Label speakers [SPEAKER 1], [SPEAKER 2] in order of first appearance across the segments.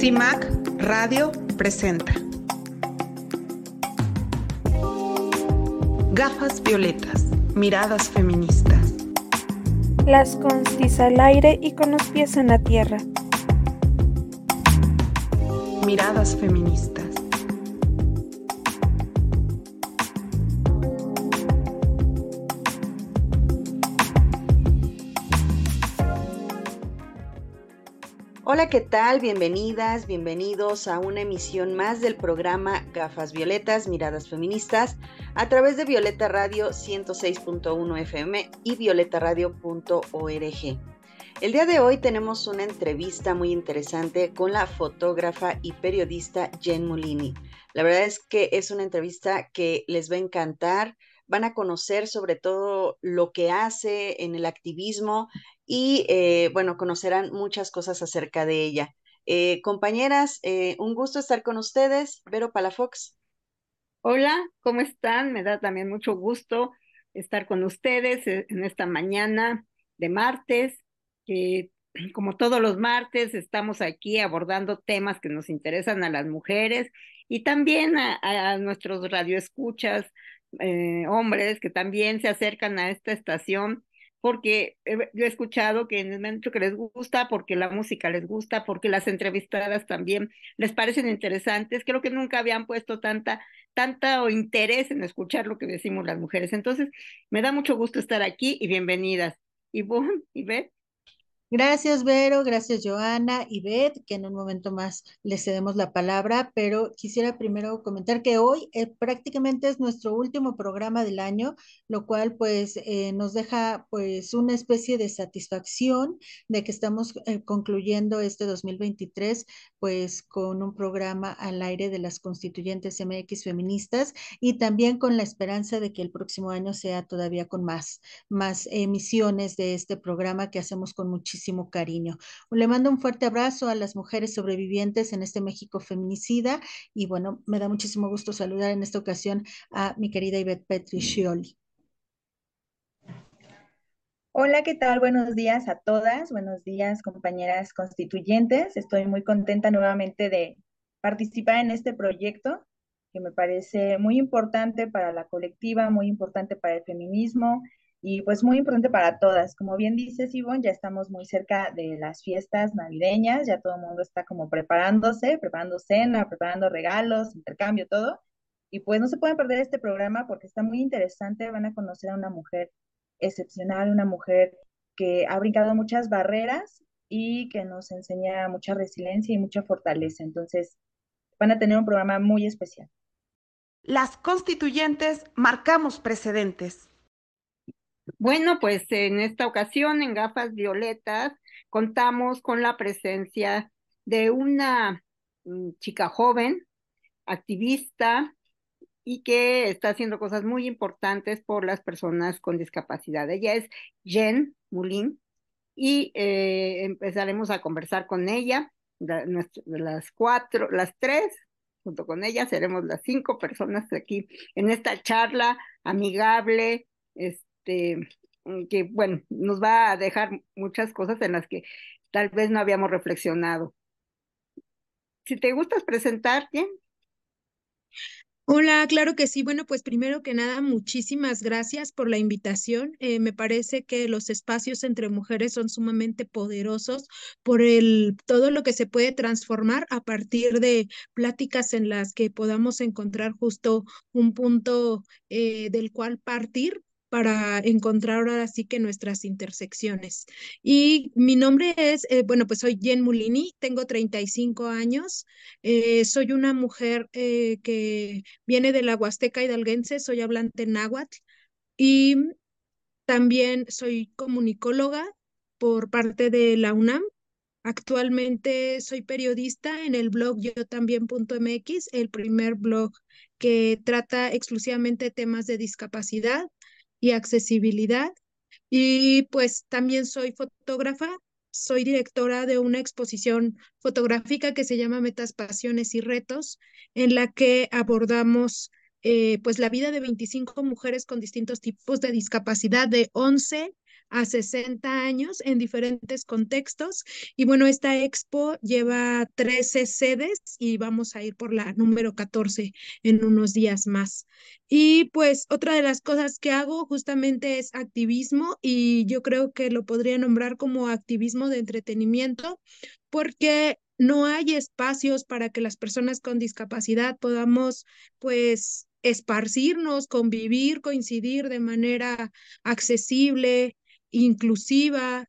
[SPEAKER 1] CIMAC Radio presenta Gafas violetas, miradas feministas.
[SPEAKER 2] Las constis al aire y con los pies en la tierra.
[SPEAKER 1] Miradas feministas.
[SPEAKER 3] Hola, ¿qué tal? Bienvenidas, bienvenidos a una emisión más del programa Gafas Violetas, Miradas Feministas, a través de Violeta Radio 106.1 FM y violetaradio.org. El día de hoy tenemos una entrevista muy interesante con la fotógrafa y periodista Jen Molini. La verdad es que es una entrevista que les va a encantar van a conocer sobre todo lo que hace en el activismo y, eh, bueno, conocerán muchas cosas acerca de ella. Eh, compañeras, eh, un gusto estar con ustedes. Vero Palafox.
[SPEAKER 4] Hola, ¿cómo están? Me da también mucho gusto estar con ustedes en esta mañana de martes, que como todos los martes estamos aquí abordando temas que nos interesan a las mujeres y también a, a nuestros radioescuchas, eh, hombres que también se acercan a esta estación porque yo he escuchado que en el momento que les gusta, porque la música les gusta, porque las entrevistadas también les parecen interesantes. Creo que nunca habían puesto tanta, tanta interés en escuchar lo que decimos las mujeres. Entonces, me da mucho gusto estar aquí y bienvenidas. Y y Beth.
[SPEAKER 5] Gracias, Vero, gracias, Joana y Beth, que en un momento más les cedemos la palabra, pero quisiera primero comentar que hoy eh, prácticamente es nuestro último programa del año, lo cual pues eh, nos deja pues una especie de satisfacción de que estamos eh, concluyendo este 2023 pues con un programa al aire de las constituyentes MX feministas y también con la esperanza de que el próximo año sea todavía con más, más emisiones de este programa que hacemos con muchísimo cariño. Le mando un fuerte abrazo a las mujeres sobrevivientes en este México feminicida y bueno, me da muchísimo gusto saludar en esta ocasión a mi querida Ivette Petricioli.
[SPEAKER 6] Hola, ¿qué tal? Buenos días a todas, buenos días compañeras constituyentes. Estoy muy contenta nuevamente de participar en este proyecto que me parece muy importante para la colectiva, muy importante para el feminismo y pues muy importante para todas. Como bien dice Sibon, ya estamos muy cerca de las fiestas navideñas, ya todo el mundo está como preparándose, preparando cena, preparando regalos, intercambio, todo. Y pues no se pueden perder este programa porque está muy interesante, van a conocer a una mujer excepcional, una mujer que ha brincado muchas barreras y que nos enseña mucha resiliencia y mucha fortaleza. Entonces, van a tener un programa muy especial.
[SPEAKER 1] Las constituyentes marcamos precedentes.
[SPEAKER 4] Bueno, pues en esta ocasión en Gafas Violetas contamos con la presencia de una mm, chica joven, activista, y que está haciendo cosas muy importantes por las personas con discapacidad. Ella es Jen Moulin y eh, empezaremos a conversar con ella, las cuatro, las tres, junto con ella seremos las cinco personas aquí en esta charla amigable, este, que bueno, nos va a dejar muchas cosas en las que tal vez no habíamos reflexionado. Si te gustas presentar, Jen.
[SPEAKER 2] Hola, claro que sí. Bueno, pues primero que nada, muchísimas gracias por la invitación. Eh, me parece que los espacios entre mujeres son sumamente poderosos por el todo lo que se puede transformar a partir de pláticas en las que podamos encontrar justo un punto eh, del cual partir para encontrar ahora sí que nuestras intersecciones. Y mi nombre es, eh, bueno, pues soy Jen Mulini, tengo 35 años, eh, soy una mujer eh, que viene de la Huasteca hidalguense, soy hablante náhuatl y también soy comunicóloga por parte de la UNAM. Actualmente soy periodista en el blog yo también.mx, el primer blog que trata exclusivamente temas de discapacidad y accesibilidad. Y pues también soy fotógrafa, soy directora de una exposición fotográfica que se llama Metas, Pasiones y Retos, en la que abordamos eh, pues la vida de 25 mujeres con distintos tipos de discapacidad de 11 a 60 años en diferentes contextos. Y bueno, esta expo lleva 13 sedes y vamos a ir por la número 14 en unos días más. Y pues otra de las cosas que hago justamente es activismo y yo creo que lo podría nombrar como activismo de entretenimiento porque no hay espacios para que las personas con discapacidad podamos pues esparcirnos, convivir, coincidir de manera accesible, inclusiva,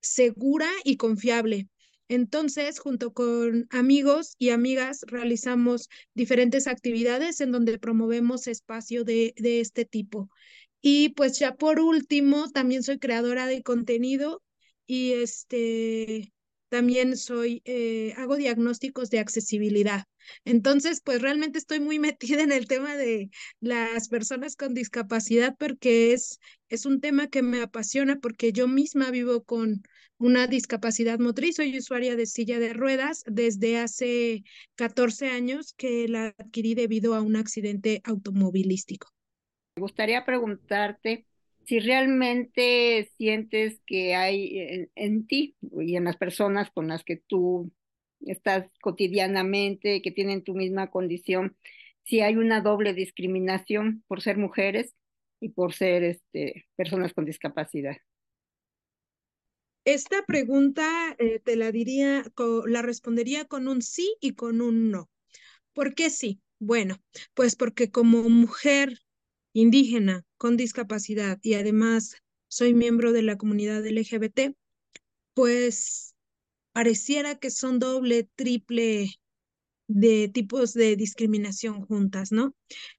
[SPEAKER 2] segura y confiable. Entonces, junto con amigos y amigas, realizamos diferentes actividades en donde promovemos espacio de, de este tipo. Y pues ya por último, también soy creadora de contenido y este, también soy, eh, hago diagnósticos de accesibilidad. Entonces, pues realmente estoy muy metida en el tema de las personas con discapacidad porque es, es un tema que me apasiona porque yo misma vivo con una discapacidad motriz, soy usuaria de silla de ruedas desde hace 14 años que la adquirí debido a un accidente automovilístico.
[SPEAKER 4] Me gustaría preguntarte si realmente sientes que hay en, ti y en las personas con las que tú estás cotidianamente, que tienen tu misma condición, si hay una doble discriminación por ser mujeres y por ser este, personas con discapacidad.
[SPEAKER 2] Esta pregunta eh, te la diría, la respondería con un sí y con un no. ¿Por qué sí? Bueno, pues porque como mujer indígena con discapacidad y además soy miembro de la comunidad LGBT, pues pareciera que son doble, triple de tipos de discriminación juntas, ¿no?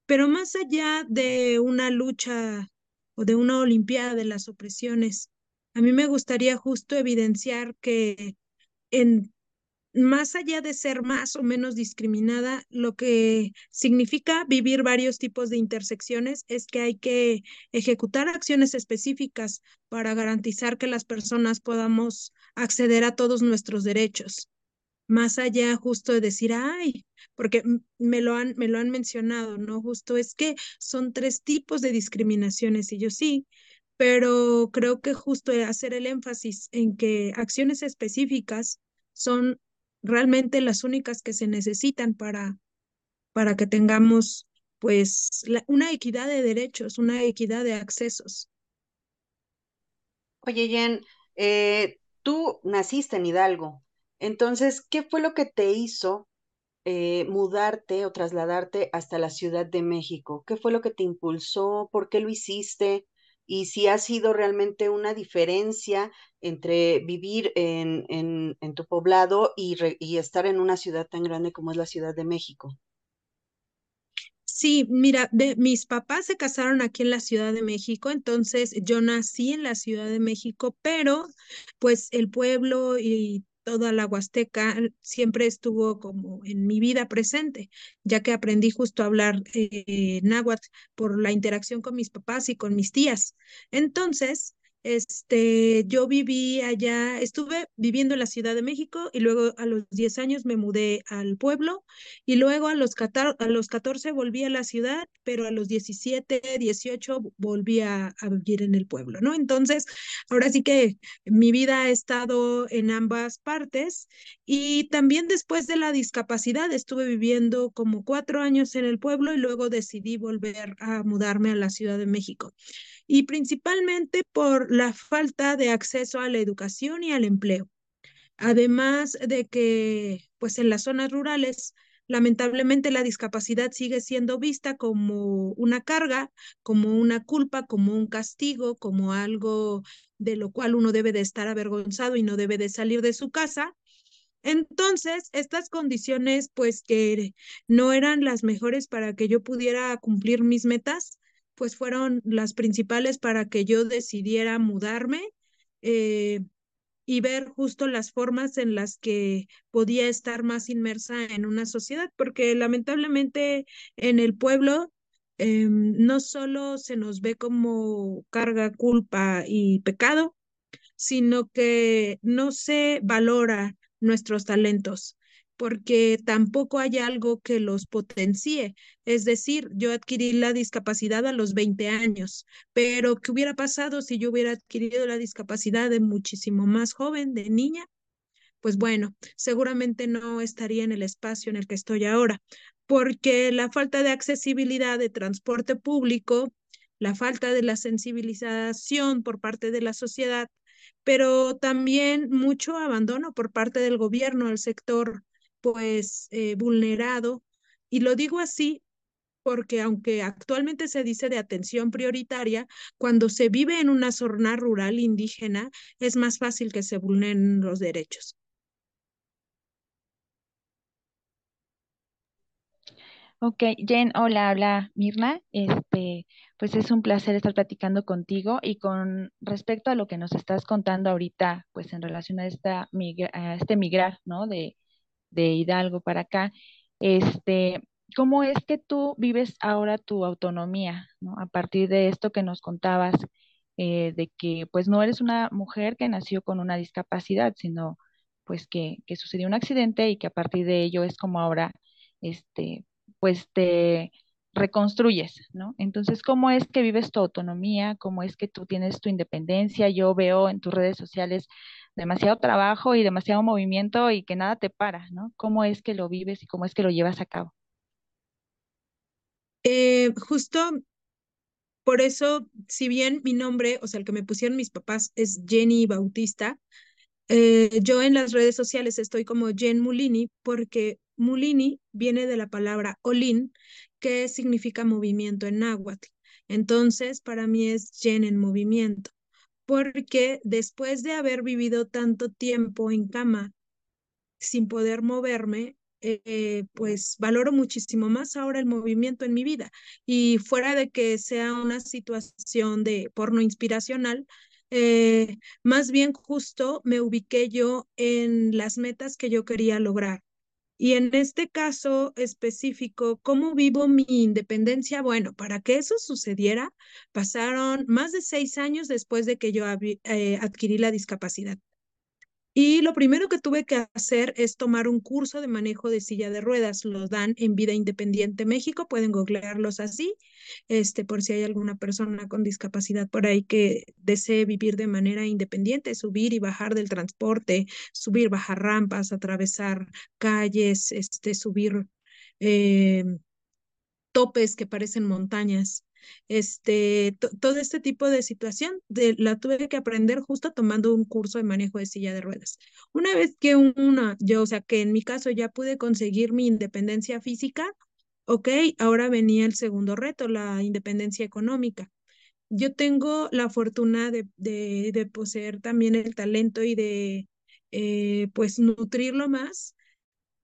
[SPEAKER 2] Pero más allá de una lucha o de una olimpiada de las opresiones, a mí me gustaría justo evidenciar que en más allá de ser más o menos discriminada, lo que significa vivir varios tipos de intersecciones es que hay que ejecutar acciones específicas para garantizar que las personas podamos acceder a todos nuestros derechos. Más allá justo de decir, ay, porque me lo han, me lo han mencionado, ¿no? Justo es que son tres tipos de discriminaciones y yo sí, pero creo que justo hacer el énfasis en que acciones específicas son realmente las únicas que se necesitan para, para que tengamos pues una equidad de derechos, una equidad de accesos.
[SPEAKER 3] Oye, Jen, eh, tú naciste en Hidalgo, entonces, ¿qué fue lo que te hizo eh, mudarte o trasladarte hasta la Ciudad de México? ¿Qué fue lo que te impulsó? ¿Por qué lo hiciste? Y si ha sido realmente una diferencia entre vivir en, en, tu poblado y, y estar en una ciudad tan grande como es la Ciudad de México.
[SPEAKER 2] Sí, mira, mis papás se casaron aquí en la Ciudad de México, entonces yo nací en la Ciudad de México, pero pues el pueblo y toda la Huasteca siempre estuvo como en mi vida presente, ya que aprendí justo a hablar eh, náhuatl por la interacción con mis papás y con mis tías. Entonces, este, yo viví allá, estuve viviendo en la Ciudad de México y luego a los 10 años me mudé al pueblo y luego a los, a los 14 volví a la ciudad, pero a los 17, 18 volví a, a, vivir en el pueblo, ¿no? Entonces, ahora sí que mi vida ha estado en ambas partes y también después de la discapacidad estuve viviendo como cuatro años en el pueblo y luego decidí volver a mudarme a la Ciudad de México y principalmente por la falta de acceso a la educación y al empleo. Además de que, pues en las zonas rurales, lamentablemente la discapacidad sigue siendo vista como una carga, como una culpa, como un castigo, como algo de lo cual uno debe de estar avergonzado y no debe de salir de su casa. Entonces, estas condiciones, pues que no eran las mejores para que yo pudiera cumplir mis metas, pues fueron las principales para que yo decidiera mudarme eh, y ver justo las formas en las que podía estar más inmersa en una sociedad, porque lamentablemente en el pueblo em, no solo se nos ve como carga, culpa y pecado, sino que no se valora nuestros talentos. Porque tampoco hay algo que los potencie. Es decir, yo adquirí la discapacidad a los 20 años, pero ¿qué hubiera pasado si yo hubiera adquirido la discapacidad de muchísimo más joven, de niña? Pues bueno, seguramente no estaría en el espacio en el que estoy ahora, porque la falta de accesibilidad de transporte público, la falta de la sensibilización por parte de la sociedad, pero también mucho abandono por parte del gobierno, el sector pues eh, vulnerado. Y lo digo así porque aunque actualmente se dice de atención prioritaria, cuando se vive en una zona rural indígena es más fácil que se vulneren los derechos.
[SPEAKER 7] Ok, Jen, hola, habla Mirna. Este, pues es un placer estar platicando contigo y con respecto a lo que nos estás contando ahorita, pues en relación a esta a este migrar, ¿no? De, de Hidalgo para acá, este, ¿cómo es que tú vives ahora tu autonomía, ¿no? A partir de esto que nos contabas, eh, de que pues no eres una mujer que nació con una discapacidad, sino pues que, que sucedió un accidente y que a partir de ello es como ahora, este, pues te reconstruyes, ¿no? Entonces, ¿cómo es que vives tu autonomía? ¿Cómo es que tú tienes tu independencia? Yo veo en tus redes sociales demasiado trabajo y demasiado movimiento y que nada te para, ¿no? ¿Cómo es que lo vives y cómo es que lo llevas a cabo?
[SPEAKER 2] Eh, justo por eso, si bien mi nombre, o sea, el que me pusieron mis papás es Jenny Bautista, eh, yo en las redes sociales estoy como Jen Mulini porque Mulini viene de la palabra Olin, que significa movimiento en náhuatl. Entonces, para mí es Jen en movimiento, porque después de haber vivido tanto tiempo en cama sin poder moverme, eh, pues valoro muchísimo más ahora el movimiento en mi vida. Y fuera de que sea una situación de porno inspiracional, eh, más bien justo me ubiqué yo en las metas que yo quería lograr. Y en este caso específico, ¿cómo vivo mi independencia? Bueno, para que eso sucediera, pasaron más de seis años después de que yo eh, adquirí la discapacidad. Y lo primero que tuve que hacer es tomar un curso de manejo de silla de ruedas. Los dan en Vida Independiente México, pueden googlearlos así, este, por si hay alguna persona con discapacidad por ahí que desee vivir de manera independiente, subir y bajar del transporte, subir, bajar rampas, atravesar calles, este, subir eh, topes que parecen montañas este, todo este tipo de situación de, la tuve que aprender justo tomando un curso de manejo de silla de ruedas. Una vez que una, yo, o sea, que en mi caso ya pude conseguir mi independencia física, ok, ahora venía el segundo reto, la independencia económica. Yo tengo la fortuna de, de, de poseer también el talento y de, eh, pues, nutrirlo más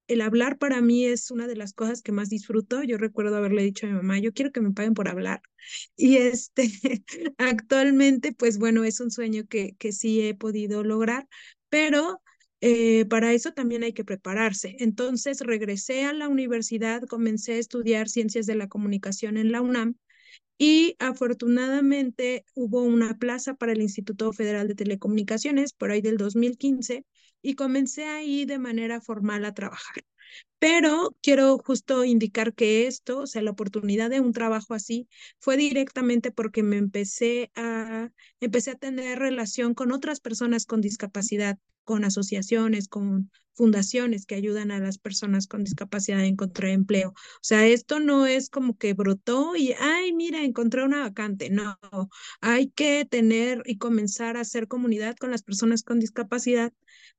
[SPEAKER 2] el hablar para mí es una de las cosas que más disfruto. Yo recuerdo haberle dicho a mi mamá, yo quiero que me paguen por hablar. Y este, actualmente, pues bueno, es un sueño que, que sí he podido lograr, pero eh, para eso también hay que prepararse. Entonces regresé a la universidad, comencé a estudiar ciencias de la comunicación en la UNAM y afortunadamente hubo una plaza para el Instituto Federal de Telecomunicaciones por ahí del 2015 y comencé ahí de manera formal a trabajar. Pero quiero justo indicar que esto, o sea, la oportunidad de un trabajo así, fue directamente porque me empecé a, empecé a tener relación con otras personas con discapacidad, con asociaciones, con fundaciones que ayudan a las personas con discapacidad a encontrar empleo. O sea, esto no es como que brotó y, ay, mira, encontré una vacante. No, hay que tener y comenzar a hacer comunidad con las personas con discapacidad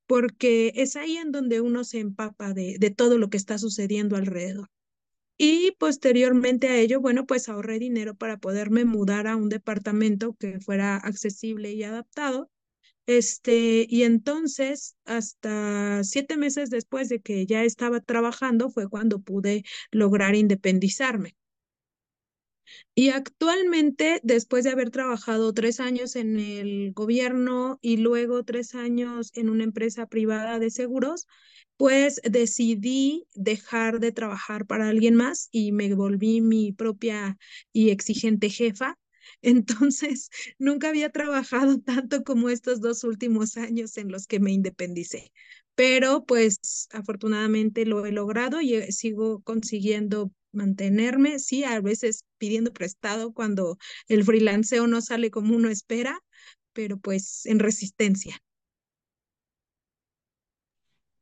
[SPEAKER 2] porque es ahí en donde uno se empapa de, de todo lo que está sucediendo alrededor. Y posteriormente a ello, bueno, pues ahorré dinero para poderme mudar a un departamento que fuera accesible y adaptado este, y entonces, hasta siete meses después de que ya estaba trabajando, fue cuando pude lograr independizarme. Y actualmente, después de haber trabajado tres años en el gobierno y luego tres años en una empresa privada de seguros, pues decidí dejar de trabajar para alguien más y me volví mi propia y exigente jefa entonces, nunca había trabajado tanto como estos dos últimos años en los que me independicé. pero pues afortunadamente lo he logrado y eh, sigo consiguiendo mantenerme, sí, a veces pidiendo prestado cuando el freelanceo no sale como uno espera, pero pues en resistencia.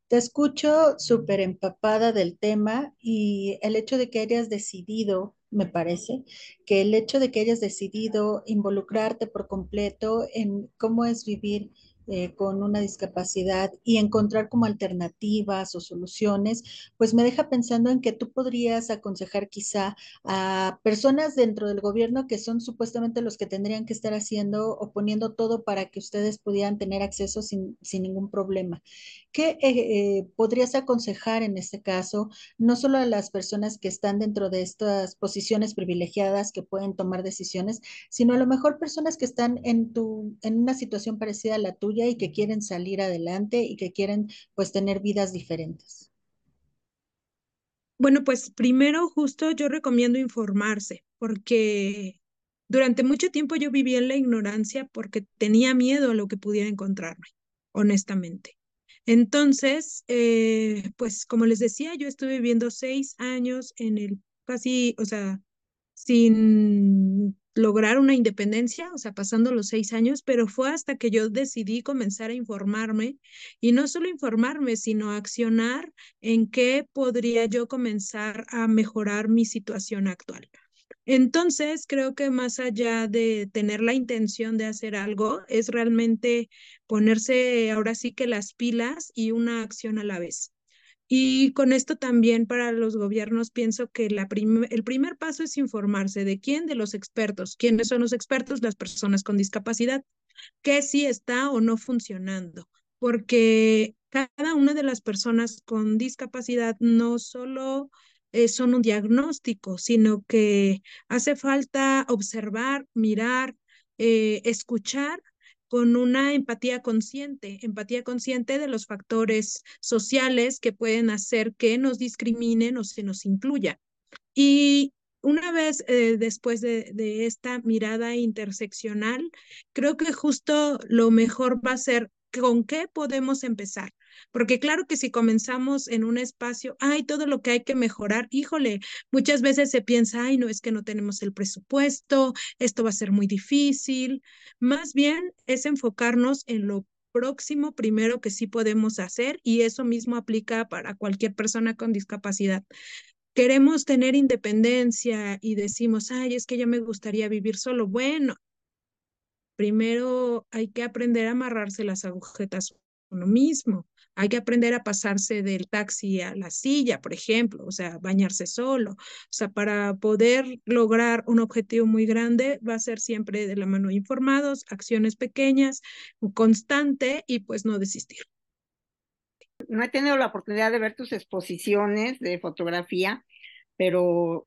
[SPEAKER 5] Te escucho súper empapada del tema y el hecho de que hayas decidido, me parece, que el hecho de que hayas decidido involucrarte por completo en cómo es vivir eh, con una discapacidad y encontrar como alternativas o soluciones, pues me deja pensando en que tú podrías aconsejar quizá a personas dentro del gobierno que son supuestamente los que tendrían que estar haciendo o poniendo todo para que ustedes pudieran tener acceso sin, sin ningún problema. ¿Qué eh, eh, podrías aconsejar en este caso, no solo a las personas que están dentro de estas posiciones privilegiadas que pueden tomar decisiones, sino a lo mejor personas que están en, tu, en una situación parecida a la tuya? Y que quieren salir adelante y que quieren pues tener vidas diferentes?
[SPEAKER 2] Bueno, pues primero justo yo recomiendo informarse porque durante mucho tiempo yo viví en la ignorancia porque tenía miedo a lo que pudiera encontrarme, honestamente. Entonces, eh, pues como les decía, yo estuve viviendo seis años en el casi, o sea, sin lograr una independencia, o sea, pasando los seis años, pero fue hasta que yo decidí comenzar a informarme y no solo informarme, sino accionar en qué podría yo comenzar a mejorar mi situación actual. Entonces, creo que más allá de tener la intención de hacer algo, es realmente ponerse ahora sí que las pilas y una acción a la vez. Y con esto también para los gobiernos pienso que el primer paso es informarse de quién, de los expertos. ¿Quiénes son los expertos? Las personas con discapacidad. ¿Qué sí está o no funcionando? Porque cada una de las personas con discapacidad no solo eh, son un diagnóstico, sino que hace falta observar, mirar, eh, escuchar con una empatía consciente, empatía consciente de los factores sociales que pueden hacer que nos discriminen o se nos incluya. Y una vez eh, después de, de, esta mirada interseccional, creo que justo lo mejor va a ser con qué podemos empezar. Porque claro que si comenzamos en un espacio, hay todo lo que hay que mejorar, híjole, muchas veces se piensa, ay, no, es que no tenemos el presupuesto, esto va a ser muy difícil. Más bien es enfocarnos en lo próximo primero que sí podemos hacer y eso mismo aplica para cualquier persona con discapacidad. Queremos tener independencia y decimos, ay, es que yo me gustaría vivir solo. Bueno, primero hay que aprender a amarrarse las agujetas uno mismo. Hay que aprender a pasarse del taxi a la silla, por ejemplo, o sea, bañarse solo. O sea, para poder lograr un objetivo muy grande va a ser siempre de la mano informados, acciones pequeñas, constante y pues no desistir.
[SPEAKER 4] No he tenido la oportunidad de ver tus exposiciones de fotografía, pero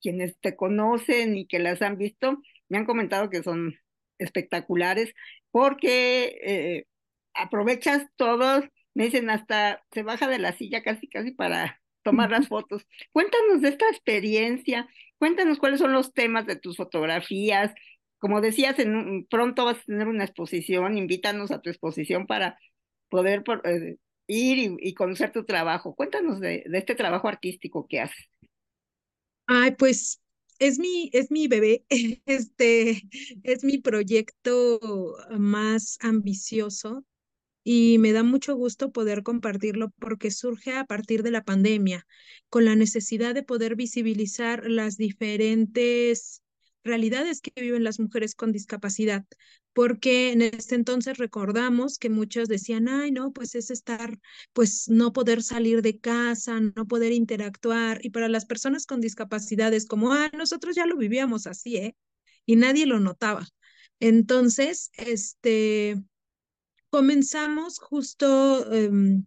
[SPEAKER 4] quienes te conocen y que las han visto me han comentado que son espectaculares porque eh, aprovechas todos me dicen hasta se baja de la silla casi casi para tomar las fotos. Cuéntanos de esta experiencia, cuéntanos cuáles son los temas de tus fotografías. Como decías, en pronto vas a tener una exposición, invítanos a tu exposición para poder eh, ir y, conocer tu trabajo. Cuéntanos de, de este trabajo artístico que haces.
[SPEAKER 2] Ay, pues es mi, es mi bebé, este, es mi proyecto más ambicioso y me da mucho gusto poder compartirlo porque surge a partir de la pandemia, con la necesidad de poder visibilizar las diferentes realidades que viven las mujeres con discapacidad, porque en este entonces recordamos que muchos decían, ay, no, pues es estar, pues no poder salir de casa, no poder interactuar, y para las personas con discapacidades como, ah, nosotros ya lo vivíamos así, ¿eh? Y nadie lo notaba. Entonces, este, comenzamos justo, em,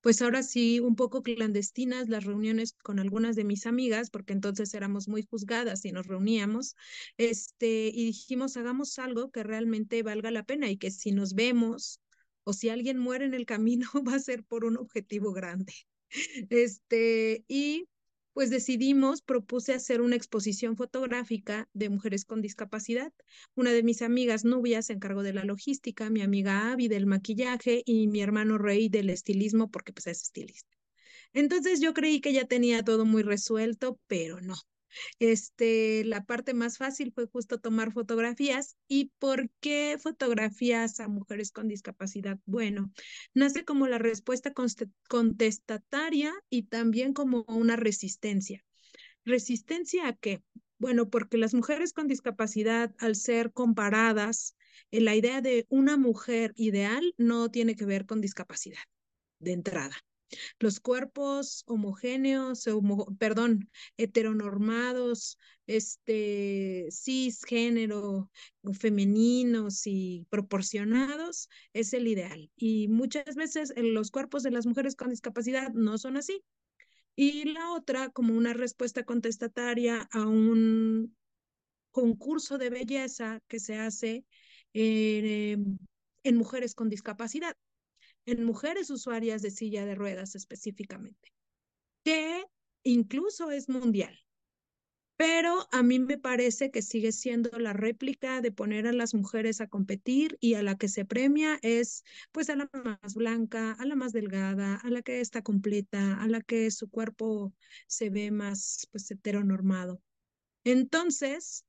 [SPEAKER 2] pues ahora sí, un poco clandestinas las reuniones con algunas de mis amigas, porque entonces éramos muy juzgadas y nos reuníamos, este, y dijimos, hagamos algo que realmente valga la pena y que si nos vemos o si alguien muere en el camino va a ser por un objetivo grande. Este, y pues decidimos, propuse hacer una exposición fotográfica de mujeres con discapacidad. Una de mis amigas Nubia se encargó de la logística, mi amiga Avi del maquillaje y mi hermano Rey del estilismo, porque pues es estilista. Entonces yo creí que ya tenía todo muy resuelto, pero no. Este, la parte más fácil fue justo tomar fotografías. ¿Y por qué fotografías a mujeres con discapacidad? Bueno, nace como la respuesta contestataria y también como una resistencia. ¿Resistencia a qué? Bueno, porque las mujeres con discapacidad, al ser comparadas, en la idea de una mujer ideal no tiene que ver con discapacidad de entrada. Los cuerpos homogéneos, perdón, heteronormados, este, cisgénero, femeninos y proporcionados es el ideal. Y muchas veces los cuerpos de las mujeres con discapacidad no son así. Y la otra, como una respuesta contestataria a un concurso de belleza que se hace en mujeres con discapacidad en mujeres usuarias de silla de ruedas específicamente, que incluso es mundial. Pero a mí me parece que sigue siendo la réplica de poner a las mujeres a competir y a la que se premia es pues a la más blanca, a la más delgada, a la que está completa, a la que su cuerpo se ve más pues heteronormado. Entonces,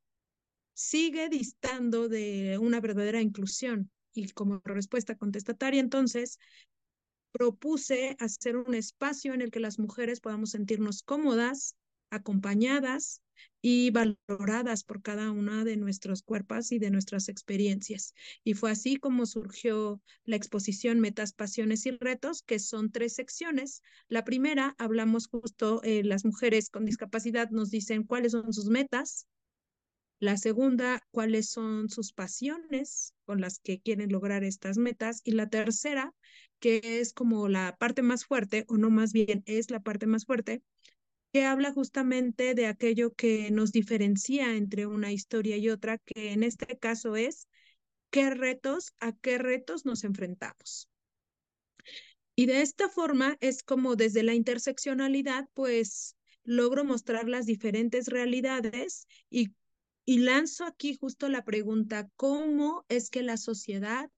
[SPEAKER 2] sigue distando de una verdadera inclusión y como respuesta contestataria, entonces propuse hacer un espacio en el que las mujeres podamos sentirnos cómodas, acompañadas y valoradas por cada una de nuestros cuerpos y de nuestras experiencias. Y fue así como surgió la exposición Metas, Pasiones y Retos, que son tres secciones. La primera, hablamos justo, eh, las mujeres con discapacidad nos dicen cuáles son sus metas, la segunda, cuáles son sus pasiones con las que quieren lograr estas metas. Y la tercera, que es como la parte más fuerte, o no más bien es la parte más fuerte, que habla justamente de aquello que nos diferencia entre una historia y otra, que en este caso es qué retos, a qué retos nos enfrentamos. Y de esta forma es como desde la interseccionalidad, pues logro mostrar las diferentes realidades y y lanzo aquí justo la pregunta, ¿cómo es que la sociedad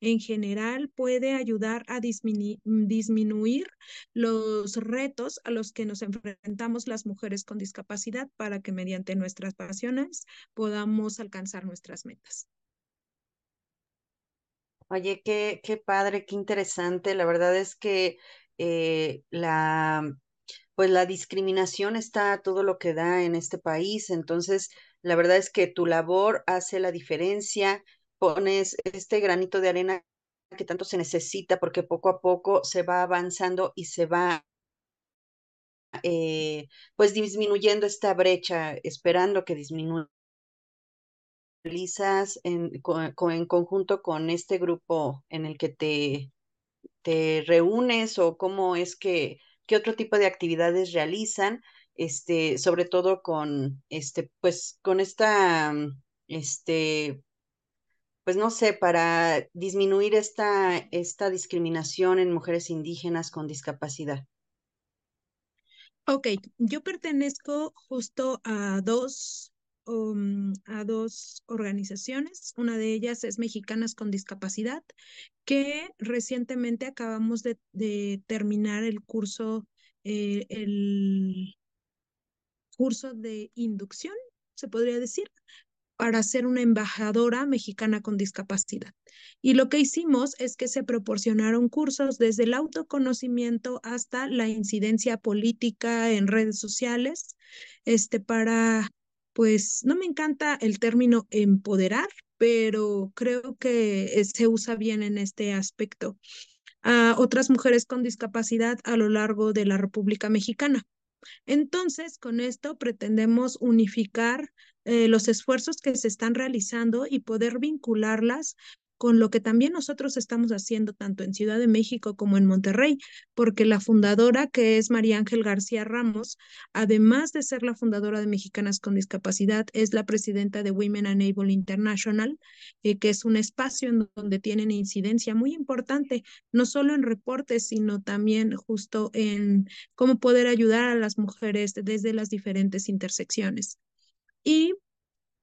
[SPEAKER 2] en general puede ayudar a disminuir los retos a los que nos enfrentamos las mujeres con discapacidad para que mediante nuestras pasiones podamos alcanzar nuestras metas?
[SPEAKER 3] Oye, qué, qué padre, qué interesante. La verdad es que eh, la, pues la discriminación está todo lo que da en este país. Entonces, la verdad es que tu labor hace la diferencia, pones este granito de arena que tanto se necesita porque poco a poco se va avanzando y se va eh, pues disminuyendo esta brecha, esperando que disminuya realizas en, en, conjunto con este grupo en el que te, te reúnes o cómo es que, qué otro tipo de actividades realizan este, sobre todo con, este, pues, con esta, mm, este, pues no sé, para disminuir esta, esta discriminación en mujeres indígenas con discapacidad?
[SPEAKER 2] Ok, yo pertenezco justo a dos, um, a dos organizaciones. Una de ellas es Mexicanas con Discapacidad, que recientemente acabamos de, terminar el curso, eh, el curso de inducción, se podría decir, para ser una embajadora mexicana con discapacidad. Y lo que hicimos es que se proporcionaron cursos desde el autoconocimiento hasta la incidencia política en redes sociales, este para pues no me encanta el término empoderar, pero creo que se usa bien en este aspecto a otras mujeres con discapacidad a lo largo de la República Mexicana. Entonces, con esto pretendemos unificar eh, los esfuerzos que se están realizando y poder vincularlas con lo que también nosotros estamos haciendo tanto en Ciudad de México como en Monterrey, porque la fundadora, que es María Ángel García Ramos, además de ser la fundadora de Mexicanas con Discapacidad, es la presidenta de Women Enable International, eh, que es un espacio en donde tienen incidencia muy importante, no solo en reportes, sino también justo en cómo poder ayudar a las mujeres desde las diferentes intersecciones. Y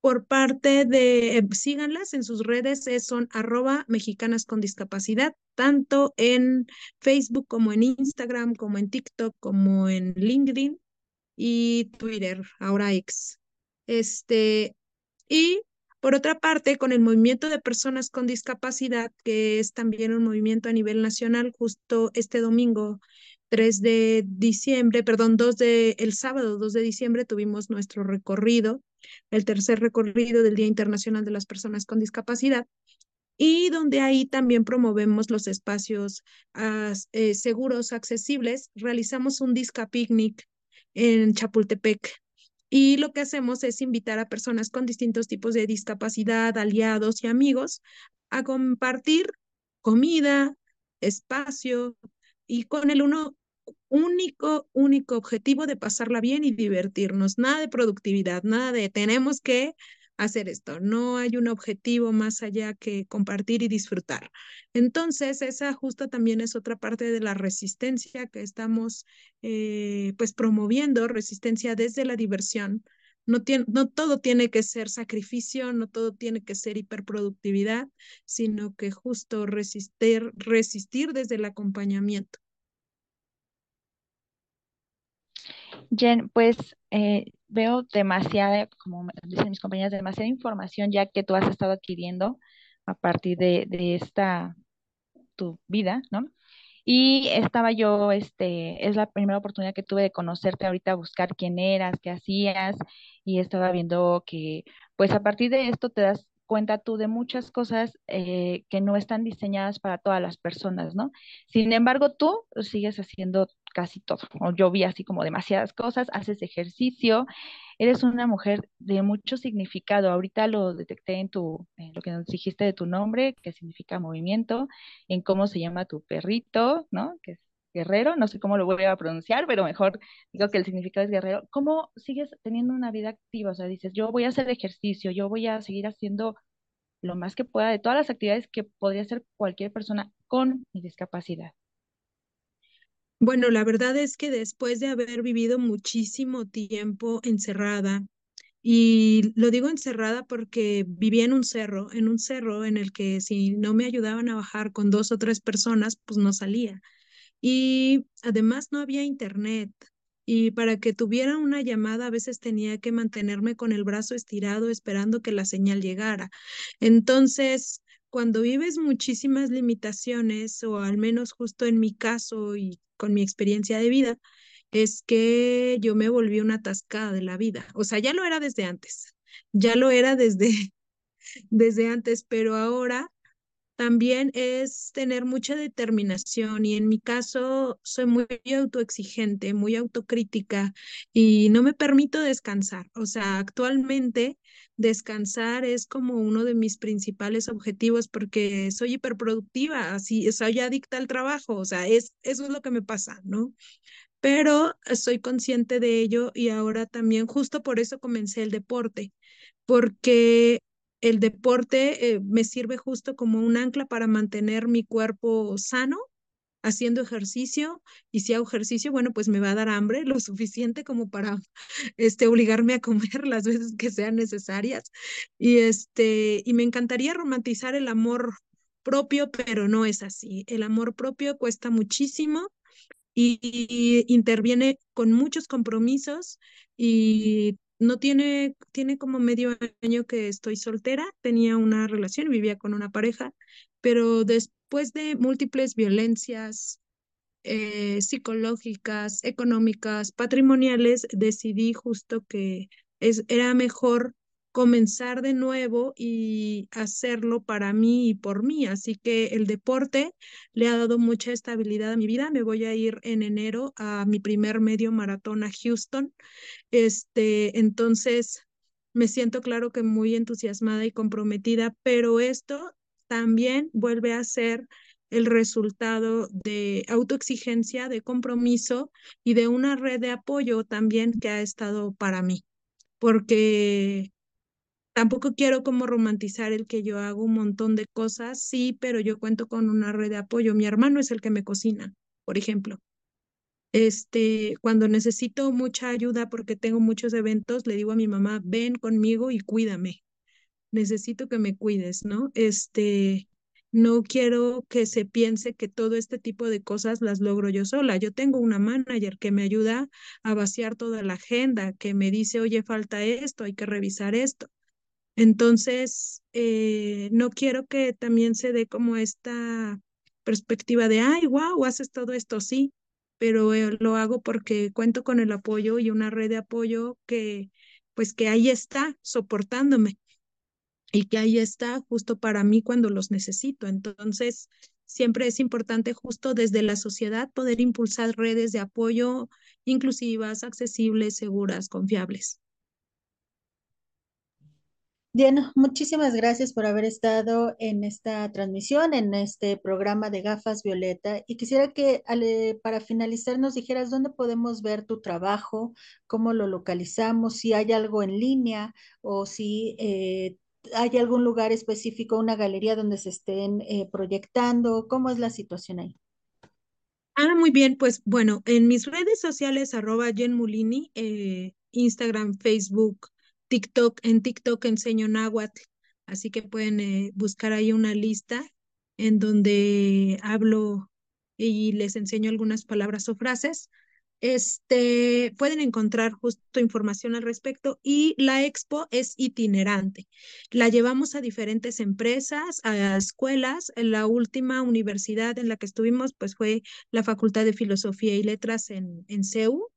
[SPEAKER 2] por parte de, eh, síganlas en sus redes, son arroba mexicanas con discapacidad, tanto en Facebook como en Instagram, como en TikTok, como en LinkedIn y Twitter, ahora X. Este, y por otra parte, con el movimiento de personas con discapacidad, que es también un movimiento a nivel nacional, justo este domingo 3 de diciembre, perdón, 2 de, el sábado 2 de diciembre tuvimos nuestro recorrido, el tercer recorrido del Día Internacional de las Personas con Discapacidad, y donde ahí también promovemos los espacios eh, seguros, accesibles. Realizamos un Disca Picnic en Chapultepec. Y lo que hacemos es invitar a personas con distintos tipos de discapacidad, aliados y amigos a compartir comida, espacio y con el uno único, único objetivo de pasarla bien y divertirnos, nada de productividad, nada de tenemos que hacer esto, no hay un objetivo más allá que compartir y disfrutar. Entonces, esa justo también es otra parte de la resistencia que estamos eh, pues promoviendo, resistencia desde la diversión. No, tiene, no todo tiene que ser sacrificio, no todo tiene que ser hiperproductividad, sino que justo resistir, resistir desde el acompañamiento.
[SPEAKER 7] Jen, pues eh, veo demasiada, como dicen mis compañeras, demasiada información ya que tú has estado adquiriendo a partir de, de esta tu vida, ¿no? Y estaba yo, este, es la primera oportunidad que tuve de conocerte ahorita, buscar quién eras, qué hacías, y estaba viendo que, pues a partir de esto te das cuenta tú de muchas cosas eh, que no están diseñadas para todas las personas, ¿no? Sin embargo, tú sigues haciendo casi todo. O yo vi así como demasiadas cosas, haces ejercicio, eres una mujer de mucho significado. Ahorita lo detecté en tu, en lo que nos dijiste de tu nombre, que significa movimiento, en cómo se llama tu perrito, ¿no? Que es guerrero, no sé cómo lo voy a pronunciar, pero mejor digo que el significado es guerrero. ¿Cómo sigues teniendo una vida activa? O sea, dices, yo voy a hacer ejercicio, yo voy a seguir haciendo lo más que pueda de todas las actividades que podría hacer cualquier persona con discapacidad.
[SPEAKER 2] Bueno, la verdad es que después de haber vivido muchísimo tiempo encerrada, y lo digo encerrada porque vivía en un cerro, en un cerro en el que si no me ayudaban a bajar con dos o tres personas, pues no salía. Y además no había internet. Y para que tuviera una llamada a veces tenía que mantenerme con el brazo estirado esperando que la señal llegara. Entonces, cuando vives muchísimas limitaciones, o al menos justo en mi caso y con mi experiencia de vida, es que yo me volví una atascada de la vida. O sea, ya lo era desde antes, ya lo era desde, desde antes, pero ahora también es tener mucha determinación y en mi caso soy muy autoexigente, muy autocrítica y no me permito descansar. O sea, actualmente descansar es como uno de mis principales objetivos porque soy hiperproductiva, así soy adicta al trabajo, o sea, es, eso es lo que me pasa, ¿no? Pero soy consciente de ello y ahora también justo por eso comencé el deporte, porque el deporte eh, me sirve justo como un ancla para mantener mi cuerpo sano, haciendo ejercicio, y si hago ejercicio, bueno, pues me va a dar hambre lo suficiente como para este, obligarme a comer las veces que sean necesarias. Y, este, y me encantaría romantizar el amor propio, pero no es así. El amor propio cuesta muchísimo y interviene con muchos compromisos y no tiene, tiene como medio año que estoy soltera, tenía una relación, vivía con una pareja, pero después de múltiples violencias eh, psicológicas, económicas, patrimoniales, decidí justo que es, era mejor comenzar de nuevo y hacerlo para mí y por mí. Así que el deporte le ha dado mucha estabilidad a mi vida. Me voy a ir en enero a mi primer medio maratón a Houston. Este, entonces me siento claro que muy entusiasmada y comprometida, pero esto también vuelve a ser el resultado de autoexigencia, de compromiso y de una red de apoyo también que ha estado para mí, porque tampoco quiero como romantizar el que yo hago un montón de cosas, sí, pero yo cuento con una red de apoyo. Mi hermano es el que me cocina, por ejemplo. Este, cuando necesito mucha ayuda porque tengo muchos eventos, le digo a mi mamá, ven conmigo y cuídame. Necesito que me cuides, ¿no? Este, no quiero que se piense que todo este tipo de cosas las logro yo sola. Yo tengo una manager que me ayuda a vaciar toda la agenda, que me dice, oye, falta esto, hay que revisar esto. Entonces, eh, no quiero que también se dé como esta perspectiva de, ay, wow, haces todo esto, sí, pero eh, lo hago porque cuento con el apoyo y una red de apoyo que, pues que ahí está soportándome y que ahí está justo para mí cuando los necesito. Entonces, siempre es importante justo desde la sociedad poder impulsar redes de apoyo inclusivas, accesibles, seguras, confiables.
[SPEAKER 5] Bien, muchísimas gracias por haber estado en esta transmisión, en este programa de Gafas Violeta. Y quisiera que para finalizar nos dijeras dónde podemos ver tu trabajo, cómo lo localizamos, si hay algo en línea o si eh, hay algún lugar específico, una galería donde se estén eh, proyectando? ¿Cómo es la situación ahí?
[SPEAKER 2] Ah, muy bien, pues bueno, en mis redes sociales, arroba Jen Mulini, eh, Instagram, Facebook, TikTok, en TikTok enseño náhuatl, así que pueden eh, buscar ahí una lista en donde hablo y les enseño algunas palabras o frases este, pueden encontrar justo información al respecto y la expo es itinerante. La llevamos a diferentes empresas, a escuelas. La última universidad en la que estuvimos pues fue la Facultad de Filosofía y Letras en, en CEU.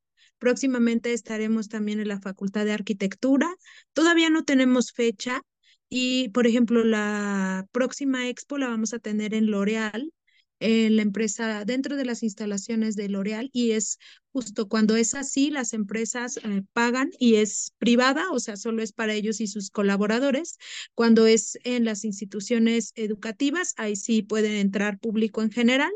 [SPEAKER 2] Próximamente estaremos también en la Facultad de Arquitectura. Todavía no tenemos fecha y, por ejemplo, la próxima expo la vamos a tener en L'Oreal en la empresa dentro de las instalaciones de L'Oreal y es justo cuando es así, las empresas eh, pagan y es privada, o sea, solo es para ellos y sus colaboradores. Cuando es en las instituciones educativas, ahí sí pueden entrar público en general.